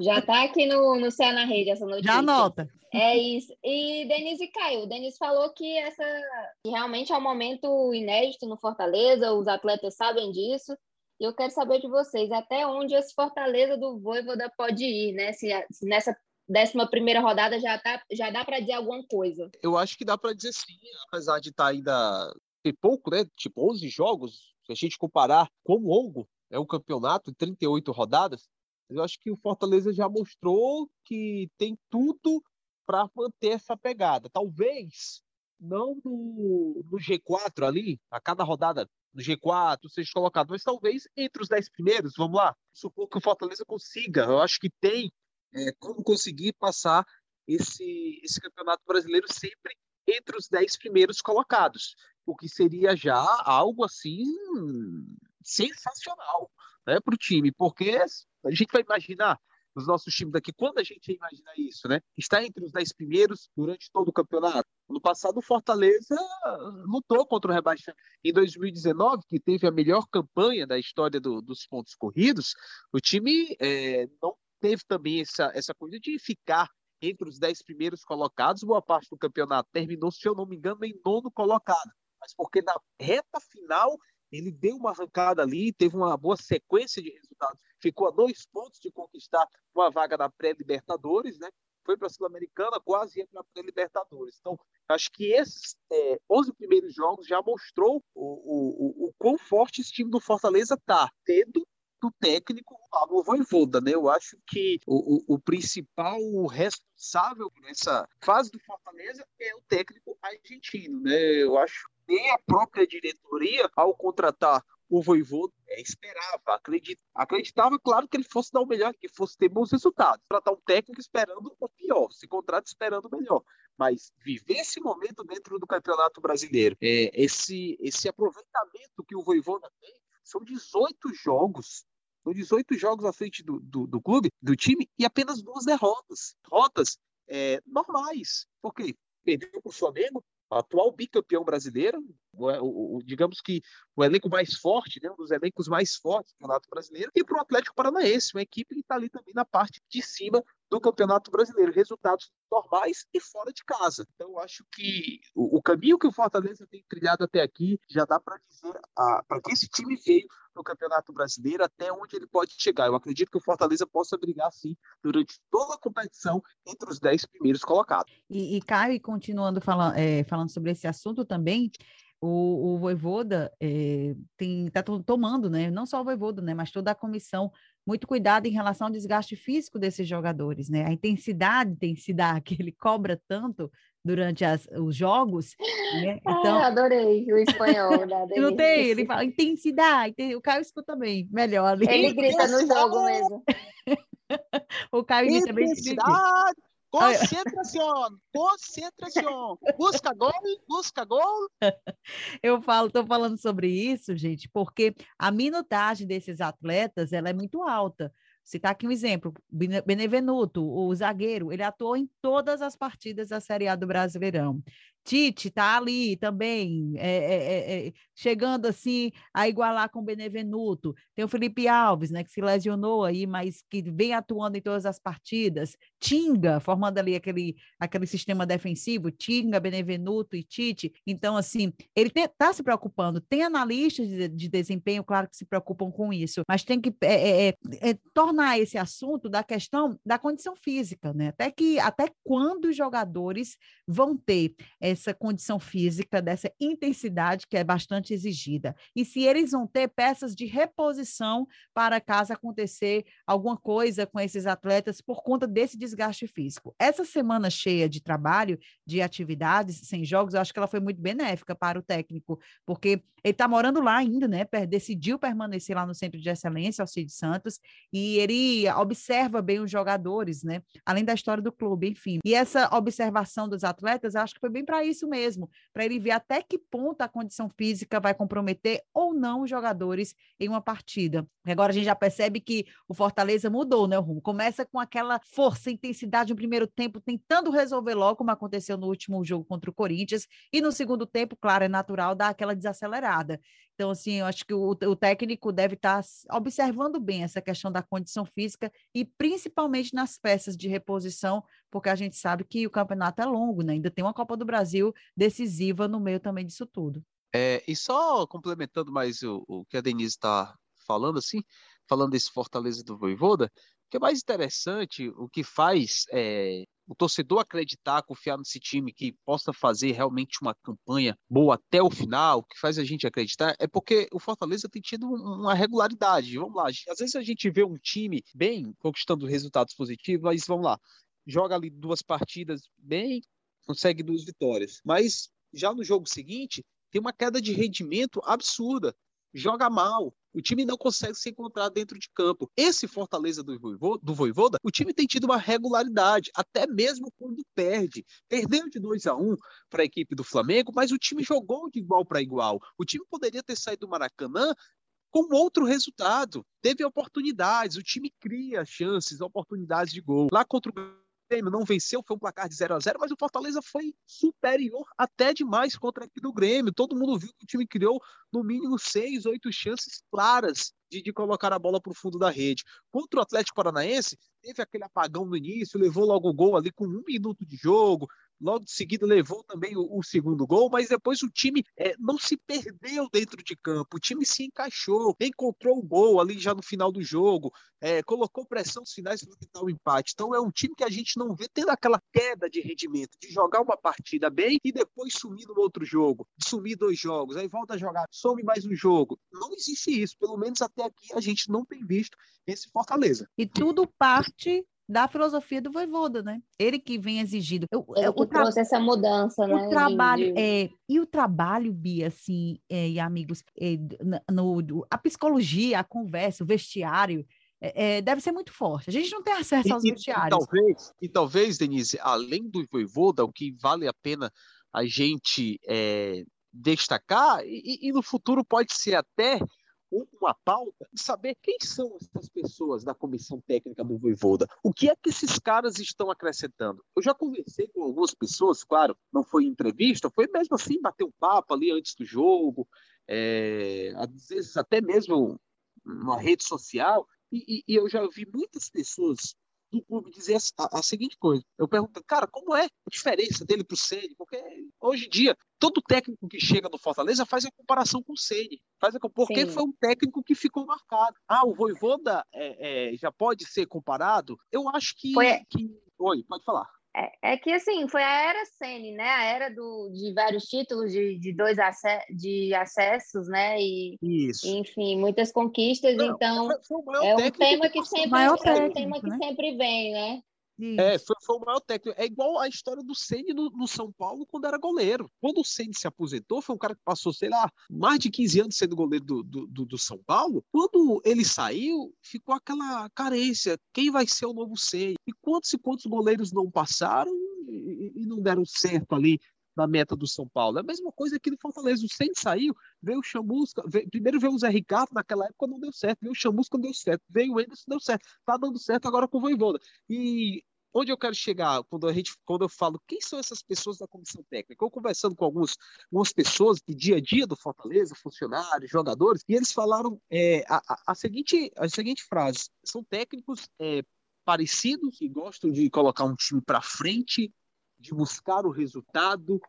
[SPEAKER 1] Já tá aqui no, no Céu na Rede essa notícia.
[SPEAKER 4] Já anota.
[SPEAKER 1] É isso. E Denise Caio. O Denise falou que essa que realmente é um momento inédito no Fortaleza, os atletas sabem disso. E eu quero saber de vocês, até onde esse Fortaleza do Voivoda pode ir, né? Se, se nessa décima primeira rodada já, tá, já dá para dizer alguma coisa.
[SPEAKER 3] Eu acho que dá para dizer sim, apesar de estar tá ainda ter pouco, né? Tipo 11 jogos, se a gente comparar com longo é um campeonato, 38 rodadas, eu acho que o Fortaleza já mostrou que tem tudo para manter essa pegada. Talvez não no, no, G4 ali, a cada rodada no G4 seja colocado, mas talvez entre os 10 primeiros, vamos lá, supor que o Fortaleza consiga, eu acho que tem é, como conseguir passar esse, esse campeonato brasileiro sempre entre os 10 primeiros colocados, o que seria já algo assim sensacional né, para o time, porque a gente vai imaginar nos nossos times daqui, quando a gente imagina isso, né? Está entre os dez primeiros durante todo o campeonato. No passado, o Fortaleza lutou contra o rebaixamento. Em 2019, que teve a melhor campanha da história do, dos pontos corridos, o time é, não teve também essa, essa coisa de ficar entre os dez primeiros colocados. Boa parte do campeonato terminou, se eu não me engano, em nono colocado. Mas porque na reta final ele deu uma arrancada ali, teve uma boa sequência de resultados. Ficou a dois pontos de conquistar uma vaga na pré-Libertadores, né? Foi para a Sul-Americana, quase ia para a pré-Libertadores. Então, acho que esses é, 11 primeiros jogos já mostrou o, o, o, o quão forte esse time do Fortaleza está, tendo do técnico Pablo Voivoda, né? Eu acho que o, o, o, principal responsável por essa fase do Fortaleza é o técnico argentino, né? Eu acho nem a própria diretoria, ao contratar o Voivoda, é, esperava, acredita, acreditava, claro, que ele fosse dar o melhor, que fosse ter bons resultados. Tratar um técnico esperando o pior, se contrata esperando o melhor. Mas viver esse momento dentro do Campeonato Brasileiro, é, esse, esse aproveitamento que o Voivoda tem, são 18 jogos. São 18 jogos à frente do, do, do clube, do time, e apenas duas derrotas. Derrotas é, normais. Porque perdeu para o Flamengo, atual bicampeão brasileiro, o, o, digamos que o elenco mais forte, né, um dos elencos mais fortes do Campeonato Brasileiro, e para o Atlético Paranaense, uma equipe que está ali também na parte de cima do Campeonato Brasileiro. Resultados normais e fora de casa. Então, acho que o, o caminho que o Fortaleza tem trilhado até aqui já dá para dizer para que esse time veio no Campeonato Brasileiro, até onde ele pode chegar. Eu acredito que o Fortaleza possa brigar, sim, durante toda a competição entre os dez primeiros colocados.
[SPEAKER 4] E, e Caio, continuando falando, é, falando sobre esse assunto também, o, o Voivoda é, está tomando, né, não só o Voivoda, né, mas toda a comissão, muito cuidado em relação ao desgaste físico desses jogadores, né? A intensidade, intensidade que ele cobra tanto durante as, os jogos. Né?
[SPEAKER 1] Então, ah, adorei o espanhol. Da
[SPEAKER 4] não tem, ele fala intensidade, o Caio escuta bem, melhor ali.
[SPEAKER 1] Ele grita no jogo mesmo.
[SPEAKER 4] o Caio grita bem.
[SPEAKER 3] Intensidade! Concentração, concentração. Busca gol, busca gol.
[SPEAKER 4] Eu falo, estou falando sobre isso, gente, porque a minutagem desses atletas ela é muito alta. Citar aqui um exemplo, Benevenuto, o zagueiro, ele atuou em todas as partidas da Série A do Brasileirão. Tite está ali também, é, é, é, chegando assim a igualar com o Benevenuto. Tem o Felipe Alves, né, que se lesionou aí, mas que vem atuando em todas as partidas. Tinga, formando ali aquele, aquele sistema defensivo, Tinga, Benevenuto e Tite. Então, assim, ele está se preocupando. Tem analistas de, de, desempenho, claro que se preocupam com isso, mas tem que tornar esse assunto da questão da condição física, né? Até que até quando os jogadores vão ter essa condição física, dessa intensidade que é bastante exigida. E se eles vão ter peças de reposição para caso acontecer alguma coisa com esses atletas por conta desse desgaste físico. Essa semana cheia de trabalho, de atividades, sem jogos, eu acho que ela foi muito benéfica para o técnico, porque ele está morando lá ainda, né? Decidiu permanecer lá no Centro de Excelência, Alcide Santos, e ele observa bem os jogadores, né? Além da história do clube, enfim. E essa observação dos atletas, acho que foi bem para isso mesmo, para ele ver até que ponto a condição física vai comprometer ou não os jogadores em uma partida. Agora a gente já percebe que o Fortaleza mudou, né, o rumo? Começa com aquela força, intensidade no primeiro tempo, tentando resolver logo, como aconteceu no último jogo contra o Corinthians, e no segundo tempo, claro, é natural dar aquela desacelerada. Então, assim, eu acho que o, o técnico deve estar tá observando bem essa questão da condição física e principalmente nas peças de reposição, porque a gente sabe que o campeonato é longo, né? Ainda tem uma Copa do Brasil decisiva no meio também disso tudo.
[SPEAKER 3] É, e só complementando mais o, o que a Denise está falando, assim, falando desse Fortaleza do Voivoda, o que é mais interessante, o que faz é, o torcedor acreditar, confiar nesse time que possa fazer realmente uma campanha boa até o final, que faz a gente acreditar é porque o Fortaleza tem tido uma regularidade. Vamos lá, às vezes a gente vê um time bem conquistando resultados positivos, mas vamos lá, joga ali duas partidas bem, consegue duas vitórias, mas já no jogo seguinte tem uma queda de rendimento absurda, joga mal, o time não consegue se encontrar dentro de campo. Esse Fortaleza do Voivoda, do Voivoda, o time tem tido uma regularidade, até mesmo quando perde. Perdeu de 2 a 1 para a equipe do Flamengo, mas o time jogou de igual para igual. O time poderia ter saído do Maracanã com outro resultado. Teve oportunidades, o time cria chances, oportunidades de gol. Lá contra o Grêmio não venceu, foi um placar de 0 a 0 mas o Fortaleza foi superior até demais contra a equipe do Grêmio. Todo mundo viu que o time criou no mínimo seis, oito chances claras de, de colocar a bola para o fundo da rede. Contra o Atlético Paranaense, teve aquele apagão no início, levou logo o gol ali com um minuto de jogo, logo de seguida levou também o, o segundo gol, mas depois o time é, não se perdeu dentro de campo, o time se encaixou, encontrou o gol ali já no final do jogo, é, colocou pressão nos finais para tentar o empate. Então é um time que a gente não vê tendo aquela queda de rendimento, de jogar uma partida bem e depois sumir no outro jogo, sumir dois jogos, aí volta a jogar, some mais um jogo. Não existe isso, pelo menos até aqui a gente não tem visto esse Fortaleza.
[SPEAKER 4] E tudo parte da filosofia do Voivoda, né? Ele que vem exigido.
[SPEAKER 1] Eu, Ele o que tra... trouxe essa mudança,
[SPEAKER 4] o
[SPEAKER 1] né?
[SPEAKER 4] Trabalho, de... é, e o trabalho, Bia, assim, é, e amigos, é, no, no, a psicologia, a conversa, o vestiário, é, é, deve ser muito forte. A gente não tem acesso aos e, vestiários.
[SPEAKER 3] E talvez, e talvez, Denise, além do Voivoda, o que vale a pena a gente é, destacar, e, e no futuro pode ser até uma pauta de saber quem são essas pessoas da comissão técnica do Voivoda. O que é que esses caras estão acrescentando? Eu já conversei com algumas pessoas, claro, não foi entrevista, foi mesmo assim, bater um papo ali antes do jogo, é, às vezes até mesmo na rede social, e, e, e eu já vi muitas pessoas do clube dizer a, a, seguinte coisa. Eu pergunto, cara, como é a diferença dele pro Ceni? Porque hoje em dia, todo técnico que chega no Fortaleza faz a comparação com o Ceni. Faz a, porque Sim. foi um técnico que ficou marcado. Ah, o Voivoda é, é, já pode ser comparado? Eu acho que, foi... que... Oi, pode falar.
[SPEAKER 1] É, é, que assim, foi a era Sene, né? A era do, de vários títulos, de, de dois ac de acessos, né? E,
[SPEAKER 3] Isso.
[SPEAKER 1] enfim, muitas conquistas. Não, então, é um tema que, sempre, é um tema que né? sempre vem, né?
[SPEAKER 3] É, foi, foi, o maior técnico. É igual a história do Ceni no, no, São Paulo quando era goleiro. Quando o Ceni se aposentou, foi um cara que passou, sei lá, mais de 15 anos sendo goleiro do, do, do, do São Paulo. Quando ele saiu, ficou aquela carência. Quem vai ser o novo Ceni? E quantos e quantos goleiros não passaram e, e não deram certo ali na meta do São Paulo. É a mesma coisa aqui no Fortaleza. O Ceni saiu, veio o Chamusca, veio, primeiro veio o Zé Ricardo, naquela época não deu certo, veio o Chamusca, não deu certo, veio o Anderson, deu certo, tá dando certo agora com o Voivoda. E onde eu quero chegar quando, a gente, quando eu falo quem são essas pessoas da comissão técnica? Eu conversando com alguns, algumas pessoas do dia a dia do Fortaleza, funcionários, jogadores, e eles falaram é, a, a, seguinte, a seguinte frase: são técnicos é, parecidos que gostam de colocar um time para frente, de buscar o resultado,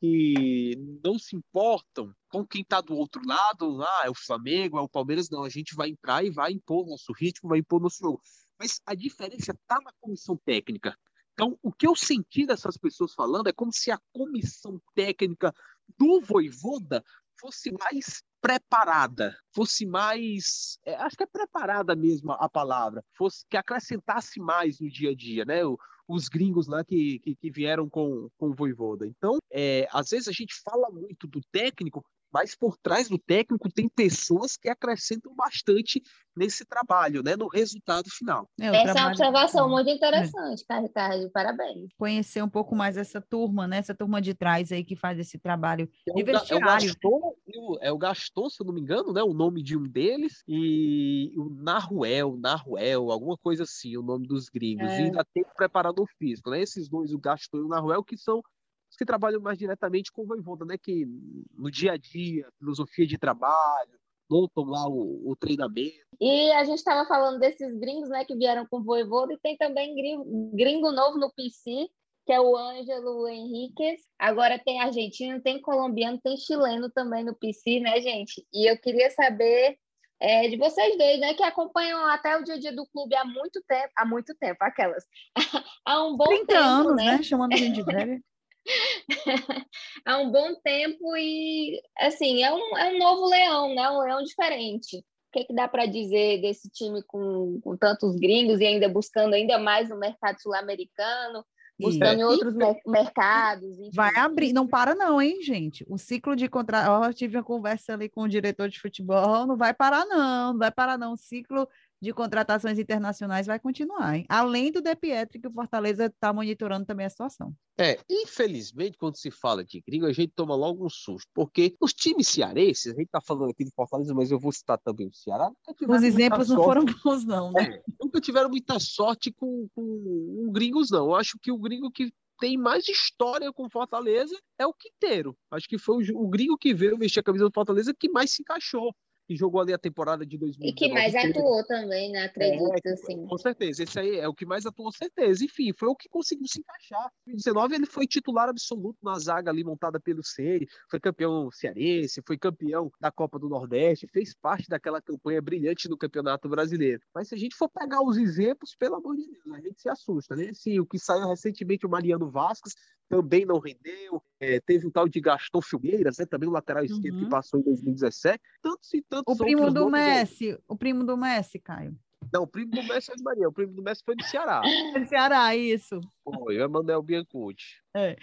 [SPEAKER 3] que não se importam com quem está do outro lado, ah, é o Flamengo, é o Palmeiras, não, a gente vai entrar e vai impor nosso ritmo, vai impor nosso jogo. Mas a diferença está na comissão técnica. Então, o que eu senti dessas pessoas falando é como se a comissão técnica do Voivoda fosse mais preparada, fosse mais, é, acho que é preparada mesmo a palavra, fosse que acrescentasse mais no dia a dia, né? O, os gringos lá que, que, que, vieram com, com o Voivoda. Então, é, às vezes a gente fala muito do técnico, mas por trás do técnico tem pessoas que acrescentam bastante nesse trabalho, né, no resultado final.
[SPEAKER 1] É, essa trabalho... é uma observação muito interessante, é. Ricardo, parabéns.
[SPEAKER 4] Conhecer um pouco mais essa turma, né, essa turma de trás aí que faz esse trabalho é de
[SPEAKER 3] vestiário. É o, Gaston, é o Gaston, se eu não me engano, né, o nome de um deles, e o Naruel, Naruel, alguma coisa assim, o nome dos gringos, é. e ainda tem o preparador físico, né, esses dois, o Gaston e o Naruel, que são os que trabalham mais diretamente com o Voivoda, né? Que no dia a dia, filosofia de trabalho, montam lá o, o treinamento.
[SPEAKER 1] E a gente estava falando desses gringos, né? Que vieram com o Voivoda e tem também gringo, gringo novo no PC, que é o Ângelo Henriquez. Agora tem argentino, tem colombiano, tem chileno também no PC, né, gente? E eu queria saber é, de vocês dois, né, que acompanham até o dia a dia do clube há muito tempo, há muito tempo, aquelas, há um bom 30 tempo,
[SPEAKER 4] anos, né? né? Chamando a gente de velha.
[SPEAKER 1] Há um bom tempo e, assim, é um, é um novo leão, né? Um leão diferente. O que, é que dá para dizer desse time com, com tantos gringos e ainda buscando ainda mais no mercado sul-americano, buscando em outros mer mercados? Enfim.
[SPEAKER 4] Vai abrir, não para não, hein, gente? O ciclo de contrato, eu tive uma conversa ali com o diretor de futebol, não vai parar não, não vai parar não, o ciclo de contratações internacionais vai continuar, hein? além do De Pietri, que o Fortaleza está monitorando também a situação.
[SPEAKER 3] É, infelizmente, quando se fala de gringo, a gente toma logo um susto, porque os times cearenses, a gente está falando aqui de Fortaleza, mas eu vou citar também o Ceará.
[SPEAKER 4] Os exemplos não foram bons, não, né?
[SPEAKER 3] É, nunca tiveram muita sorte com, com, com gringos, não. Eu acho que o gringo que tem mais história com Fortaleza é o Quinteiro. Acho que foi o, o gringo que veio vestir a camisa do Fortaleza que mais se encaixou que jogou ali a temporada de 2019.
[SPEAKER 1] E que mais atuou também, né? Acredito, é, assim.
[SPEAKER 3] Com certeza, esse aí é o que mais atuou, certeza. Enfim, foi o que conseguiu se encaixar. Em 2019 ele foi titular absoluto na zaga ali montada pelo Seri, foi campeão cearense, foi campeão da Copa do Nordeste, fez parte daquela campanha brilhante no Campeonato Brasileiro. Mas se a gente for pegar os exemplos, pelo amor de Deus, a gente se assusta, né? Sim, o que saiu recentemente o Mariano Vasquez, também não rendeu. É, teve o tal de Gaston Filgueiras, né, também o lateral esquerdo uhum. que passou em 2017. Tantos e tantos
[SPEAKER 4] O primo do Messi, aí. o primo do Messi, Caio.
[SPEAKER 3] Não, o primo do Messi é de Maria, o primo do Messi foi do Ceará.
[SPEAKER 4] do Ceará, isso.
[SPEAKER 3] Foi, o Emanuel Biancucci.
[SPEAKER 4] É.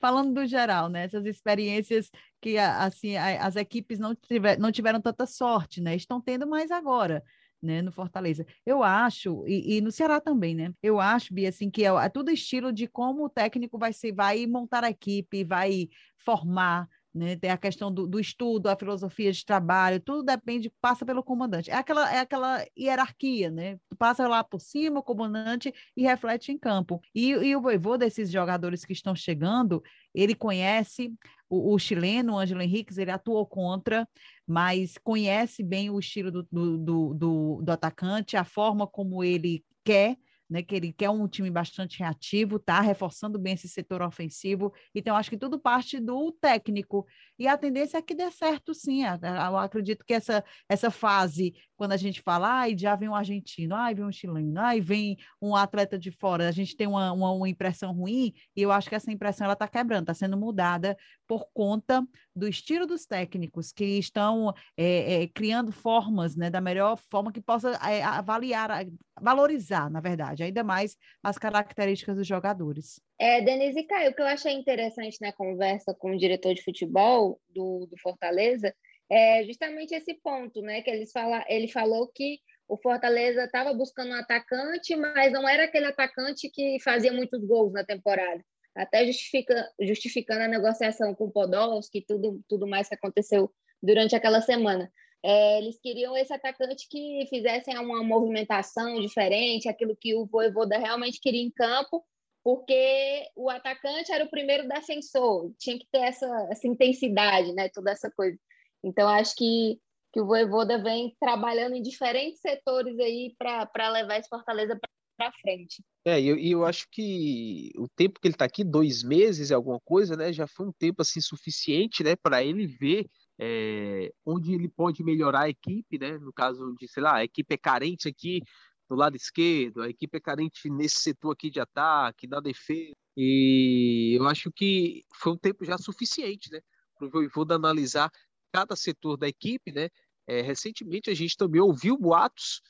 [SPEAKER 4] Falando do geral, né? Essas experiências que assim as equipes não, tiver, não tiveram tanta sorte, né? Estão tendo mais agora né, no Fortaleza. Eu acho, e, e, no Ceará também, né? Eu acho, Bia, assim, que é, é tudo estilo de como o técnico vai se vai montar a equipe, vai formar, né? Tem a questão do, do, estudo, a filosofia de trabalho, tudo depende, passa pelo comandante. É aquela, é aquela hierarquia, né? Passa lá por cima, o comandante, e reflete em campo. E, e o voivô desses jogadores que estão chegando, ele conhece o, o chileno, o Ângelo Henriquez, ele atuou contra, mas conhece bem o estilo do, do, do, do, atacante, a forma como ele quer né, que ele quer um time bastante reativo, está reforçando bem esse setor ofensivo. Então, acho que tudo parte do técnico. E a tendência é que dê certo, sim. Eu acredito que essa, essa fase, quando a gente fala, ai, já vem um argentino, ai, vem um chileno, ai, vem um atleta de fora, a gente tem uma, uma, uma impressão ruim, e eu acho que essa impressão ela está quebrando, está sendo mudada por conta do estilo dos técnicos que estão é, é, criando formas, né, da melhor forma que possa é, avaliar, valorizar, na verdade, ainda mais as características dos jogadores.
[SPEAKER 1] É, Denise Caio, o que eu achei interessante na conversa com o diretor de futebol do, do Fortaleza é justamente esse ponto, né? Que eles fala, ele falou que o Fortaleza estava buscando um atacante, mas não era aquele atacante que fazia muitos gols na temporada. Até justifica, justificando a negociação com o Podolski, tudo, tudo mais que aconteceu durante aquela semana. É, eles queriam esse atacante que fizesse uma movimentação diferente, aquilo que o Voivoda realmente queria em campo, porque o atacante era o primeiro defensor, tinha que ter essa, essa intensidade, né, toda essa coisa. Então, acho que, que o Voivoda vem trabalhando em diferentes setores aí para levar esse Fortaleza para frente.
[SPEAKER 3] É, e eu, eu, acho que o tempo que ele está aqui, dois meses, alguma coisa, né? Já foi um tempo assim suficiente, né, para ele ver é, onde ele pode melhorar a equipe, né? No caso de, sei lá, a equipe é carente aqui no lado esquerdo, a equipe é carente nesse setor aqui de ataque, na defesa. E eu acho que foi um tempo já suficiente, né? Para o Voivoda analisar cada setor da equipe, né? É, recentemente a gente também ouviu boatos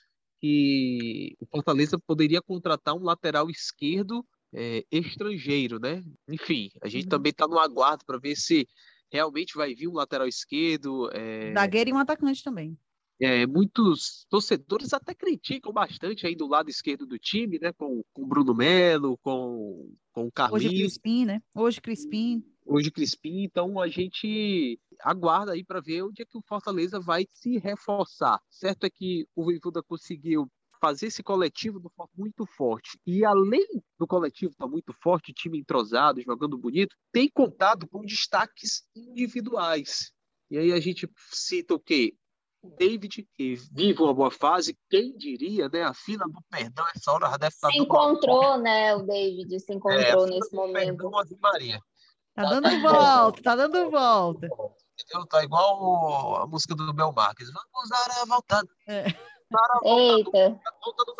[SPEAKER 3] que o Fortaleza poderia contratar um lateral esquerdo é, estrangeiro, né? Enfim, a gente uhum. também está no aguardo para ver se realmente vai vir um lateral esquerdo. É...
[SPEAKER 4] Zagueiro e um atacante também.
[SPEAKER 3] É, muitos torcedores até criticam bastante aí do lado esquerdo do time, né? Com o Bruno Melo, com, com o Carlinhos.
[SPEAKER 4] Hoje Crispim, né? Hoje Crispim.
[SPEAKER 3] Hoje Crispim. Então a gente aguarda aí para ver onde é que o Fortaleza vai se reforçar. Certo é que o Voivoda conseguiu fazer esse coletivo do muito forte. E além do coletivo estar tá muito forte, time entrosado, jogando bonito, tem contado com destaques individuais. E aí a gente cita o quê? O David, que vive uma boa fase, quem diria, né? A fila do perdão, essa hora já deve estar.
[SPEAKER 1] Tá se encontrou, né? O David se encontrou é, nesse momento. Perdão,
[SPEAKER 3] Maria.
[SPEAKER 4] Tá, tá dando volta, tá dando volta.
[SPEAKER 3] Entendeu? Tá igual a música do Bel Marques. Vamos dar a volta. É.
[SPEAKER 1] Eita,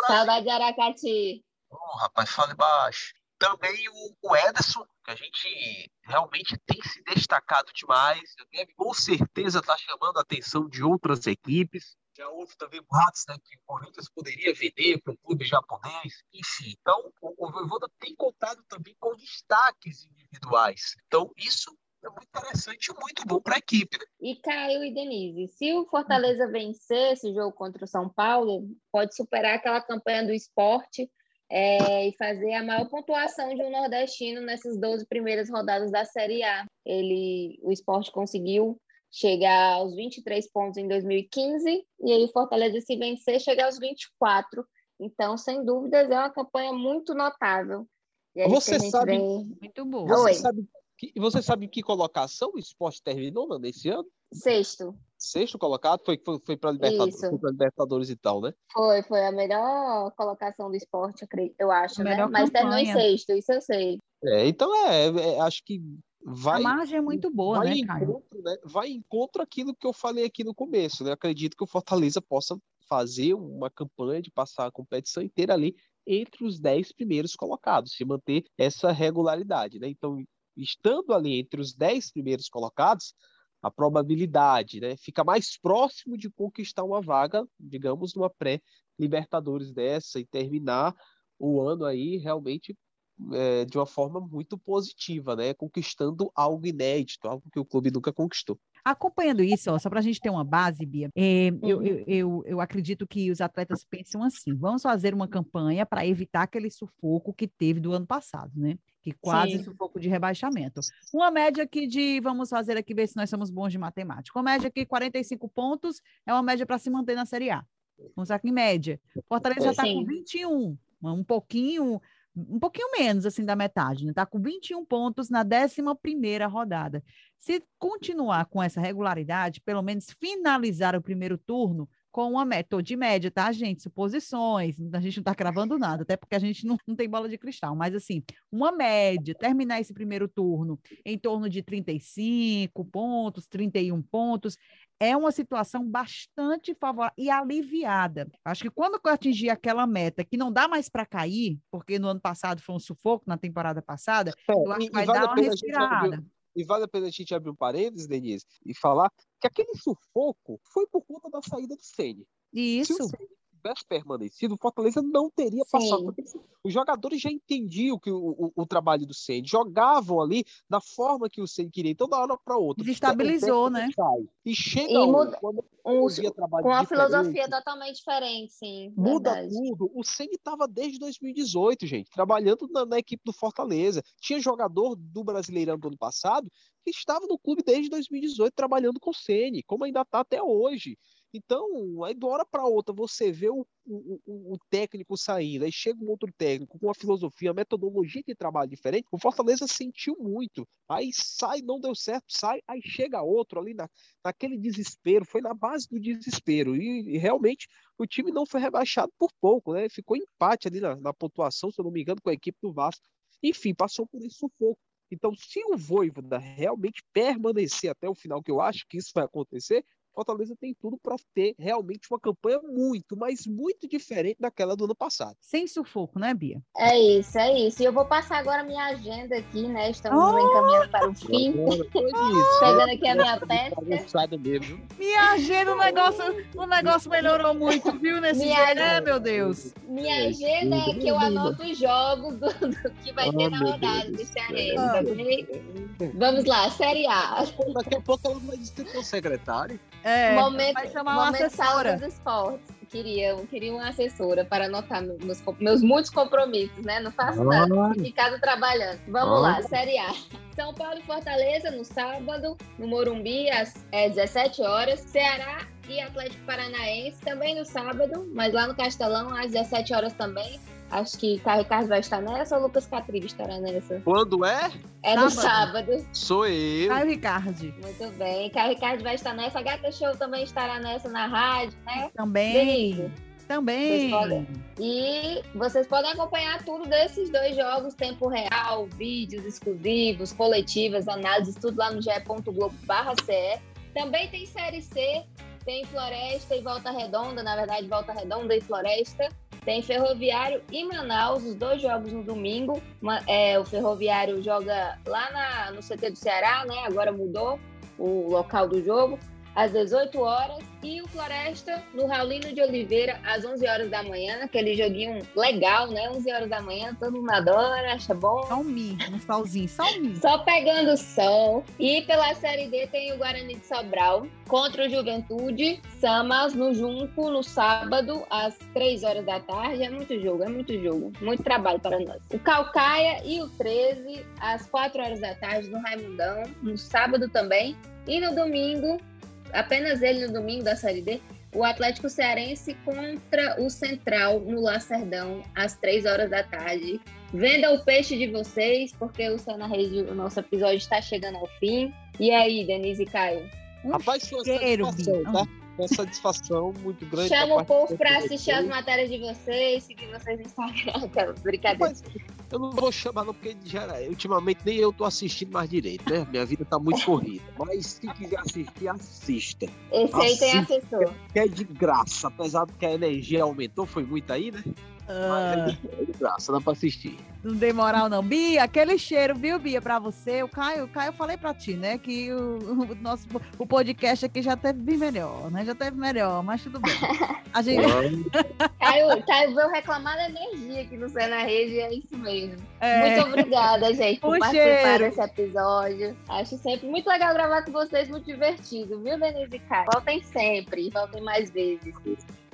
[SPEAKER 1] saudade de Aracati.
[SPEAKER 3] Oh, rapaz, fale baixo. Também o, o Ederson, que a gente realmente tem se destacado demais. Deve com certeza estar tá chamando a atenção de outras equipes. Já houve também boatos né, que o Corinthians poderia vender para o clube japonês. Enfim, então o, o Voivoda tem contado também com destaques individuais. Então, isso é muito interessante e muito bom para a equipe. Né?
[SPEAKER 1] E Caio e Denise, se o Fortaleza vencer esse jogo contra o São Paulo, pode superar aquela campanha do esporte é, e fazer a maior pontuação de um nordestino nessas 12 primeiras rodadas da Série A. Ele, o esporte conseguiu chegar aos 23 pontos em 2015 e aí o Fortaleza, se vencer, chega aos 24. Então, sem dúvidas, é uma campanha muito notável.
[SPEAKER 3] Você sabe, vem... muito bom. Você sabe e você sabe que colocação o esporte terminou mano, esse ano?
[SPEAKER 1] Sexto.
[SPEAKER 3] Sexto colocado? Foi, foi, foi para Libertadores, Libertadores e tal, né?
[SPEAKER 1] Foi, foi a melhor colocação do esporte, eu acho, né? Mas terminou em sexto, isso eu sei.
[SPEAKER 3] É, então é, é acho que vai. A
[SPEAKER 4] margem é muito boa,
[SPEAKER 3] vai
[SPEAKER 4] né,
[SPEAKER 3] encontro, né? Vai encontro aquilo que eu falei aqui no começo, né? Acredito que o Fortaleza possa fazer uma campanha de passar a competição inteira ali entre os dez primeiros colocados, se manter essa regularidade, né? Então, estando ali entre os dez primeiros colocados, a probabilidade né, fica mais próximo de conquistar uma vaga, digamos, numa pré-Libertadores dessa e terminar o ano aí realmente é, de uma forma muito positiva, né, conquistando algo inédito, algo que o clube nunca conquistou.
[SPEAKER 4] Acompanhando isso, ó, só para a gente ter uma base, Bia, é, eu, eu, eu, eu, acredito que os atletas pensam assim: vamos fazer uma campanha para evitar aquele sufoco que teve do ano passado, né? Que quase Sim. sufoco de rebaixamento. Uma média aqui de, vamos fazer aqui, ver se nós somos bons de matemática. Uma média aqui, 45 pontos, é uma média para se manter na Série A. Vamos aqui em média. Fortaleza já está com 21, um pouquinho um pouquinho menos assim da metade, né? Tá com 21 pontos na 11ª rodada. Se continuar com essa regularidade, pelo menos finalizar o primeiro turno com uma meta, de média, tá, gente? Suposições, a gente não está cravando nada, até porque a gente não, não tem bola de cristal, mas assim, uma média, terminar esse primeiro turno em torno de 35 pontos, 31 pontos, é uma situação bastante favorável e aliviada. Acho que quando eu atingir aquela meta que não dá mais para cair, porque no ano passado foi um sufoco, na temporada passada, é, eu acho que vai vale dar uma respirada.
[SPEAKER 3] E vale a pena a gente abrir um parênteses, Denise, e falar que aquele sufoco foi por conta da saída do Sene.
[SPEAKER 4] Isso. Se o
[SPEAKER 3] tivesse permanecido, o Fortaleza não teria Sim. passado. Os jogadores já entendiam que o, o, o trabalho do Ceni, jogavam ali da forma que o Ceni queria, então da hora para outra.
[SPEAKER 4] Desestabilizou, né?
[SPEAKER 3] E chega e muda,
[SPEAKER 1] um, um, com uma filosofia totalmente diferente, sim.
[SPEAKER 3] Muda verdade. tudo. O Ceni estava desde 2018, gente, trabalhando na, na equipe do Fortaleza. Tinha jogador do Brasileirão do ano passado que estava no clube desde 2018 trabalhando com o Ceni, como ainda está até hoje. Então, aí de uma hora para outra você vê o, o, o, técnico saindo, aí chega um outro técnico com uma filosofia, uma metodologia de trabalho diferente, o Fortaleza sentiu muito. Aí sai, não deu certo, sai, aí chega outro ali na, naquele desespero, foi na base do desespero. E, e realmente o time não foi rebaixado por pouco, né? Ficou empate ali na, na pontuação, se eu não me engano, com a equipe do Vasco. Enfim, passou por esse sufoco. Então, se o Voivoda realmente permanecer até o final, que eu acho que isso vai acontecer, Fortaleza tem tudo para ter realmente uma campanha muito, mas muito diferente daquela do ano passado.
[SPEAKER 4] Sem sufoco, né, Bia?
[SPEAKER 1] É isso, é isso. E eu vou passar agora minha agenda aqui, né? Estamos oh! encaminhando para o fim. Pegando aqui a minha peça.
[SPEAKER 4] Minha agenda, o negócio, o negócio melhorou muito, viu, nesse minha dia, né, meu Deus?
[SPEAKER 1] Minha agenda é que eu anoto os jogos do, do que vai ter na rodada do Cearense. Ah. Vamos lá, Série A.
[SPEAKER 3] Daqui a pouco ela vai com o secretário.
[SPEAKER 1] É, momento, vai chamar uma assessora. dos esportes. Queria, queria uma assessora para anotar meus, meus muitos compromissos, né? Não faço nada, fico em casa trabalhando. Vamos lá, Série A. São Paulo e Fortaleza no sábado, no Morumbi, às é, 17 horas. Ceará e Atlético Paranaense também no sábado, mas lá no Castelão, às 17 horas também. Acho que Caio Ricardo vai estar nessa ou Lucas Catribe estará nessa?
[SPEAKER 3] Quando é?
[SPEAKER 1] É no sábado.
[SPEAKER 3] Sou eu.
[SPEAKER 4] Caio Ricardo.
[SPEAKER 1] Muito bem. Caio Ricardo vai estar nessa. A Gata Show também estará nessa na rádio, né?
[SPEAKER 4] Também.
[SPEAKER 1] Denise.
[SPEAKER 4] Também.
[SPEAKER 1] Vocês e vocês podem acompanhar tudo desses dois jogos, tempo real, vídeos exclusivos, coletivas, análises, tudo lá no ge.globo.ce. Também tem Série C, tem Floresta e Volta Redonda, na verdade, Volta Redonda e Floresta. Tem Ferroviário e Manaus, os dois jogos no domingo. Uma, é, o Ferroviário joga lá na, no CT do Ceará, né? Agora mudou o local do jogo às 18 horas, e o Floresta no Raulino de Oliveira, às 11 horas da manhã, aquele joguinho legal, né? 11 horas da manhã, todo mundo adora, acha bom.
[SPEAKER 4] Só um um solzinho, só um mi.
[SPEAKER 1] Só pegando sol. E pela Série D tem o Guarani de Sobral contra o Juventude, Samas no Junco, no sábado, às 3 horas da tarde. É muito jogo, é muito jogo. Muito trabalho para nós. O Calcaia e o 13, às 4 horas da tarde, no Raimundão, no sábado também. E no domingo, apenas ele no domingo da Série D, o Atlético Cearense contra o Central no Lacerdão, às três horas da tarde. Venda o peixe de vocês, porque o Rede, o nosso episódio está chegando ao fim. E aí, Denise e Caio?
[SPEAKER 3] Um Rapaz, sua satisfação, tá? Uma satisfação muito grande.
[SPEAKER 1] Chama o povo para assistir as matérias de vocês, seguir vocês no Instagram. Brincadeira. Mas,
[SPEAKER 3] eu não vou chamar, não, porque já, ultimamente nem eu tô assistindo mais direito, né? Minha vida tá muito corrida. Mas se quiser assistir, assista.
[SPEAKER 1] Esse aí assista, tem assessor.
[SPEAKER 3] Que é de graça, apesar de que a energia aumentou, foi muito aí, né? Ah. É de graça, dá pra assistir.
[SPEAKER 4] Não tem moral, não. Bia, aquele cheiro, viu, Bia, pra você. O Caio, o Caio eu falei pra ti, né? Que o, o, nosso o podcast aqui já teve bem melhor, né? Já teve melhor, mas tudo bem. A gente...
[SPEAKER 1] Caio, Caio veio reclamar da energia aqui no Céu na Rede, é isso mesmo. É. Muito obrigada, gente, por o participar desse episódio. Acho sempre muito legal gravar com vocês, muito divertido, viu, Denise e Caio? Voltem sempre, voltem mais vezes.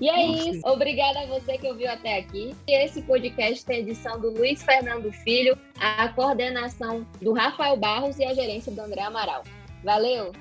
[SPEAKER 1] E é isso. Obrigada a você que ouviu até aqui. Esse podcast tem edição do Luiz Fernando Filho, a coordenação do Rafael Barros e a gerência do André Amaral. Valeu!